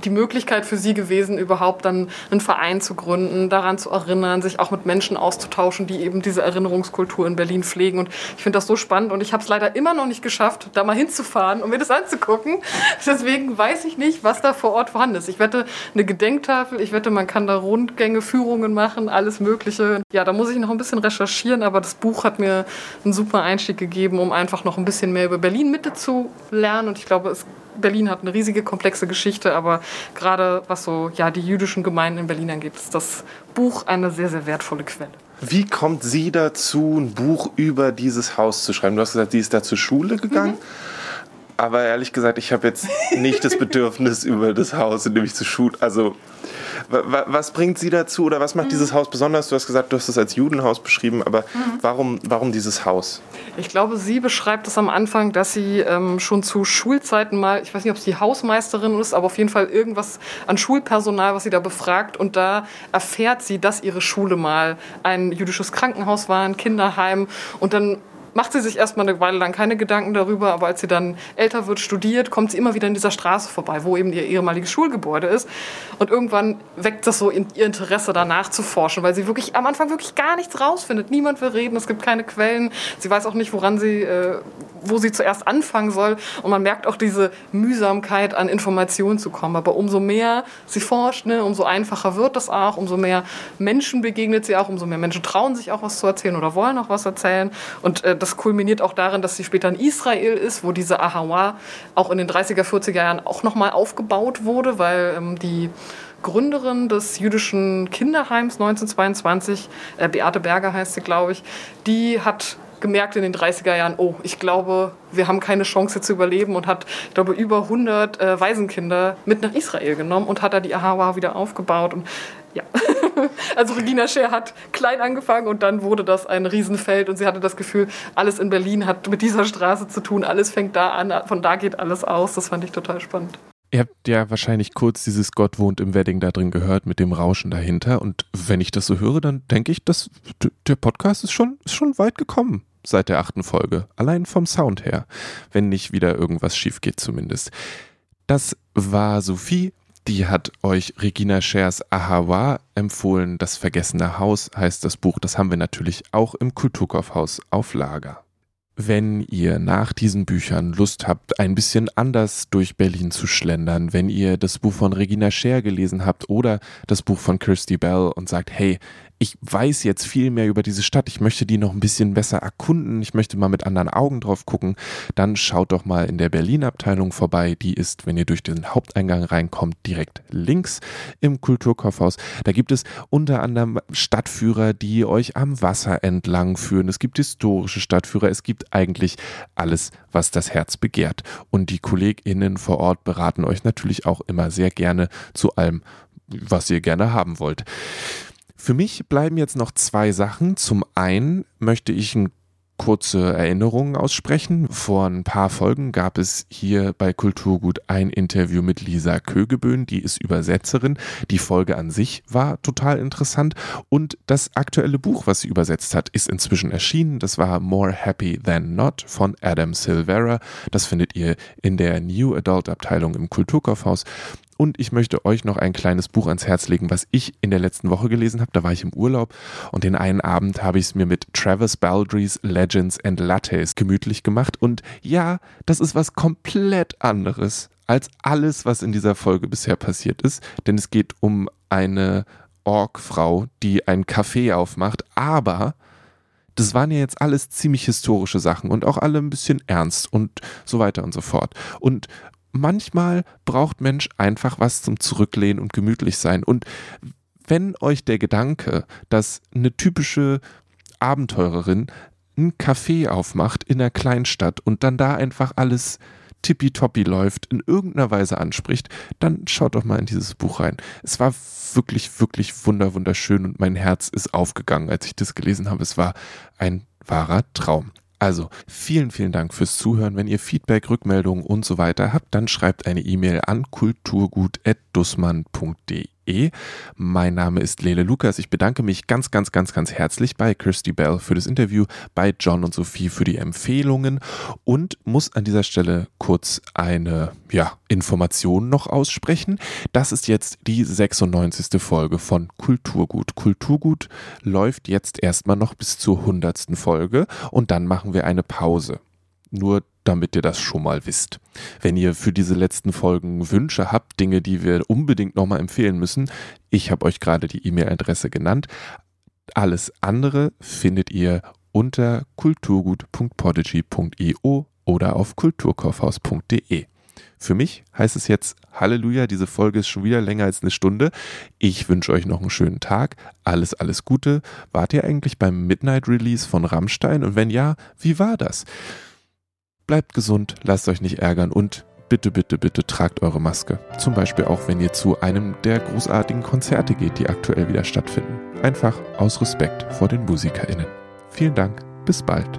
Speaker 4: die Möglichkeit für sie gewesen, überhaupt dann einen Verein zu gründen, daran zu erinnern, sich auch mit Menschen auszutauschen, die eben diese Erinnerungskultur in Berlin pflegen. Und ich finde das so spannend und ich habe es leider immer noch nicht geschafft, da mal hinzufahren und mir das anzugucken. Deswegen weiß ich nicht, was da vor Ort vorhanden ist. Ich wette, eine Gedenktafel, ich wette, man kann da Rundgänge, Führungen machen, alles Mögliche. Ja, da muss ich noch ein bisschen recherchieren, aber das Buch hat mir einen super Einstieg gegeben, um einfach noch ein bisschen mehr über Berlin Mitte zu lernen. Und ich glaube, es Berlin hat eine riesige, komplexe Geschichte, aber gerade was so ja, die jüdischen Gemeinden in Berlin angeht, ist das Buch eine sehr, sehr wertvolle Quelle.
Speaker 1: Wie kommt sie dazu, ein Buch über dieses Haus zu schreiben? Du hast gesagt, sie ist da zur Schule gegangen. Mhm. Aber ehrlich gesagt, ich habe jetzt nicht das Bedürfnis über das Haus, in dem ich zur Schule. Also, was bringt sie dazu oder was macht mhm. dieses Haus besonders? Du hast gesagt, du hast es als Judenhaus beschrieben, aber mhm. warum, warum dieses Haus?
Speaker 4: Ich glaube, sie beschreibt es am Anfang, dass sie ähm, schon zu Schulzeiten mal, ich weiß nicht, ob sie Hausmeisterin ist, aber auf jeden Fall irgendwas an Schulpersonal, was sie da befragt. Und da erfährt sie, dass ihre Schule mal ein jüdisches Krankenhaus war, ein Kinderheim. Und dann macht sie sich erstmal eine Weile lang keine Gedanken darüber, aber als sie dann älter wird, studiert, kommt sie immer wieder in dieser Straße vorbei, wo eben ihr ehemaliges Schulgebäude ist. Und irgendwann weckt das so ihr Interesse danach zu forschen, weil sie wirklich am Anfang wirklich gar nichts rausfindet. Niemand will reden, es gibt keine Quellen. Sie weiß auch nicht, woran sie, äh, wo sie zuerst anfangen soll. Und man merkt auch diese Mühsamkeit, an Informationen zu kommen. Aber umso mehr sie forscht, ne, umso einfacher wird das auch, umso mehr Menschen begegnet sie auch, umso mehr Menschen trauen sich auch was zu erzählen oder wollen auch was erzählen. Und äh, das kulminiert auch darin, dass sie später in Israel ist, wo diese Ahawa auch in den 30er, 40er Jahren auch nochmal aufgebaut wurde, weil ähm, die Gründerin des jüdischen Kinderheims 1922, äh, Beate Berger heißt sie, glaube ich, die hat gemerkt in den 30er Jahren, oh, ich glaube, wir haben keine Chance zu überleben und hat, ich glaube, über 100 äh, Waisenkinder mit nach Israel genommen und hat da die Ahawa wieder aufgebaut. Und ja, also Regina Scher hat klein angefangen und dann wurde das ein Riesenfeld und sie hatte das Gefühl, alles in Berlin hat mit dieser Straße zu tun, alles fängt da an, von da geht alles aus. Das fand ich total spannend.
Speaker 1: Ihr habt ja wahrscheinlich kurz dieses Gott wohnt im Wedding da drin gehört mit dem Rauschen dahinter. Und wenn ich das so höre, dann denke ich, dass der Podcast ist schon, ist schon weit gekommen seit der achten Folge. Allein vom Sound her. Wenn nicht wieder irgendwas schief geht zumindest. Das war Sophie. Die hat euch Regina Schers Ahawa empfohlen. Das Vergessene Haus heißt das Buch. Das haben wir natürlich auch im Kulturkaufhaus auf Lager. Wenn ihr nach diesen Büchern Lust habt, ein bisschen anders durch Berlin zu schlendern, wenn ihr das Buch von Regina Scher gelesen habt oder das Buch von Kirsty Bell und sagt, hey, ich weiß jetzt viel mehr über diese Stadt, ich möchte die noch ein bisschen besser erkunden, ich möchte mal mit anderen Augen drauf gucken, dann schaut doch mal in der Berlin-Abteilung vorbei. Die ist, wenn ihr durch den Haupteingang reinkommt, direkt links im Kulturkaufhaus. Da gibt es unter anderem Stadtführer, die euch am Wasser entlang führen. Es gibt historische Stadtführer, es gibt eigentlich alles, was das Herz begehrt. Und die KollegInnen vor Ort beraten euch natürlich auch immer sehr gerne zu allem, was ihr gerne haben wollt. Für mich bleiben jetzt noch zwei Sachen. Zum einen möchte ich ein kurze Erinnerungen aussprechen. Vor ein paar Folgen gab es hier bei Kulturgut ein Interview mit Lisa Kögeböhn, die ist Übersetzerin. Die Folge an sich war total interessant und das aktuelle Buch, was sie übersetzt hat, ist inzwischen erschienen. Das war More Happy Than Not von Adam Silvera. Das findet ihr in der New Adult Abteilung im Kulturkaufhaus und ich möchte euch noch ein kleines Buch ans Herz legen, was ich in der letzten Woche gelesen habe. Da war ich im Urlaub und den einen Abend habe ich es mir mit Travis Baldry's Legends and Lattes gemütlich gemacht. Und ja, das ist was komplett anderes als alles, was in dieser Folge bisher passiert ist. Denn es geht um eine Ork-Frau, die ein Café aufmacht. Aber das waren ja jetzt alles ziemlich historische Sachen und auch alle ein bisschen ernst und so weiter und so fort. Und manchmal braucht Mensch einfach was zum Zurücklehnen und gemütlich sein. Und wenn euch der Gedanke, dass eine typische Abenteurerin ein Café aufmacht in einer Kleinstadt und dann da einfach alles tippitoppi läuft, in irgendeiner Weise anspricht, dann schaut doch mal in dieses Buch rein. Es war wirklich, wirklich wunder, wunderschön und mein Herz ist aufgegangen, als ich das gelesen habe. Es war ein wahrer Traum. Also vielen, vielen Dank fürs Zuhören. Wenn ihr Feedback, Rückmeldungen und so weiter habt, dann schreibt eine E-Mail an kulturgut.dussmann.de www.ftf.de. Mein Name ist Lele Lukas. Ich bedanke mich ganz, ganz, ganz, ganz herzlich bei Kirsty Bell für das Interview, bei John und Sophie für die Empfehlungen und muss an dieser Stelle kurz eine ja, Information noch aussprechen. Das ist jetzt die 96. Folge von Kulturgut. Kulturgut läuft jetzt erstmal noch bis zur 100. Folge und dann machen wir eine Pause. Nur damit ihr das schon mal wisst. Wenn ihr für diese letzten Folgen Wünsche habt, Dinge, die wir unbedingt nochmal empfehlen müssen, ich habe euch gerade die E-Mail-Adresse genannt. Alles andere findet ihr unter kulturgut.podigy.io oder auf kulturkaufhaus.de. Für mich heißt es jetzt Halleluja, diese Folge ist schon wieder länger als eine Stunde. Ich wünsche euch noch einen schönen Tag. Alles, alles Gute. Wart ihr eigentlich beim Midnight Release von Rammstein? Und wenn ja, wie war das? Bleibt gesund, lasst euch nicht ärgern und bitte, bitte, bitte tragt eure Maske. Zum Beispiel auch, wenn ihr zu einem der großartigen Konzerte geht, die aktuell wieder stattfinden. Einfach aus Respekt vor den MusikerInnen. Vielen Dank, bis bald.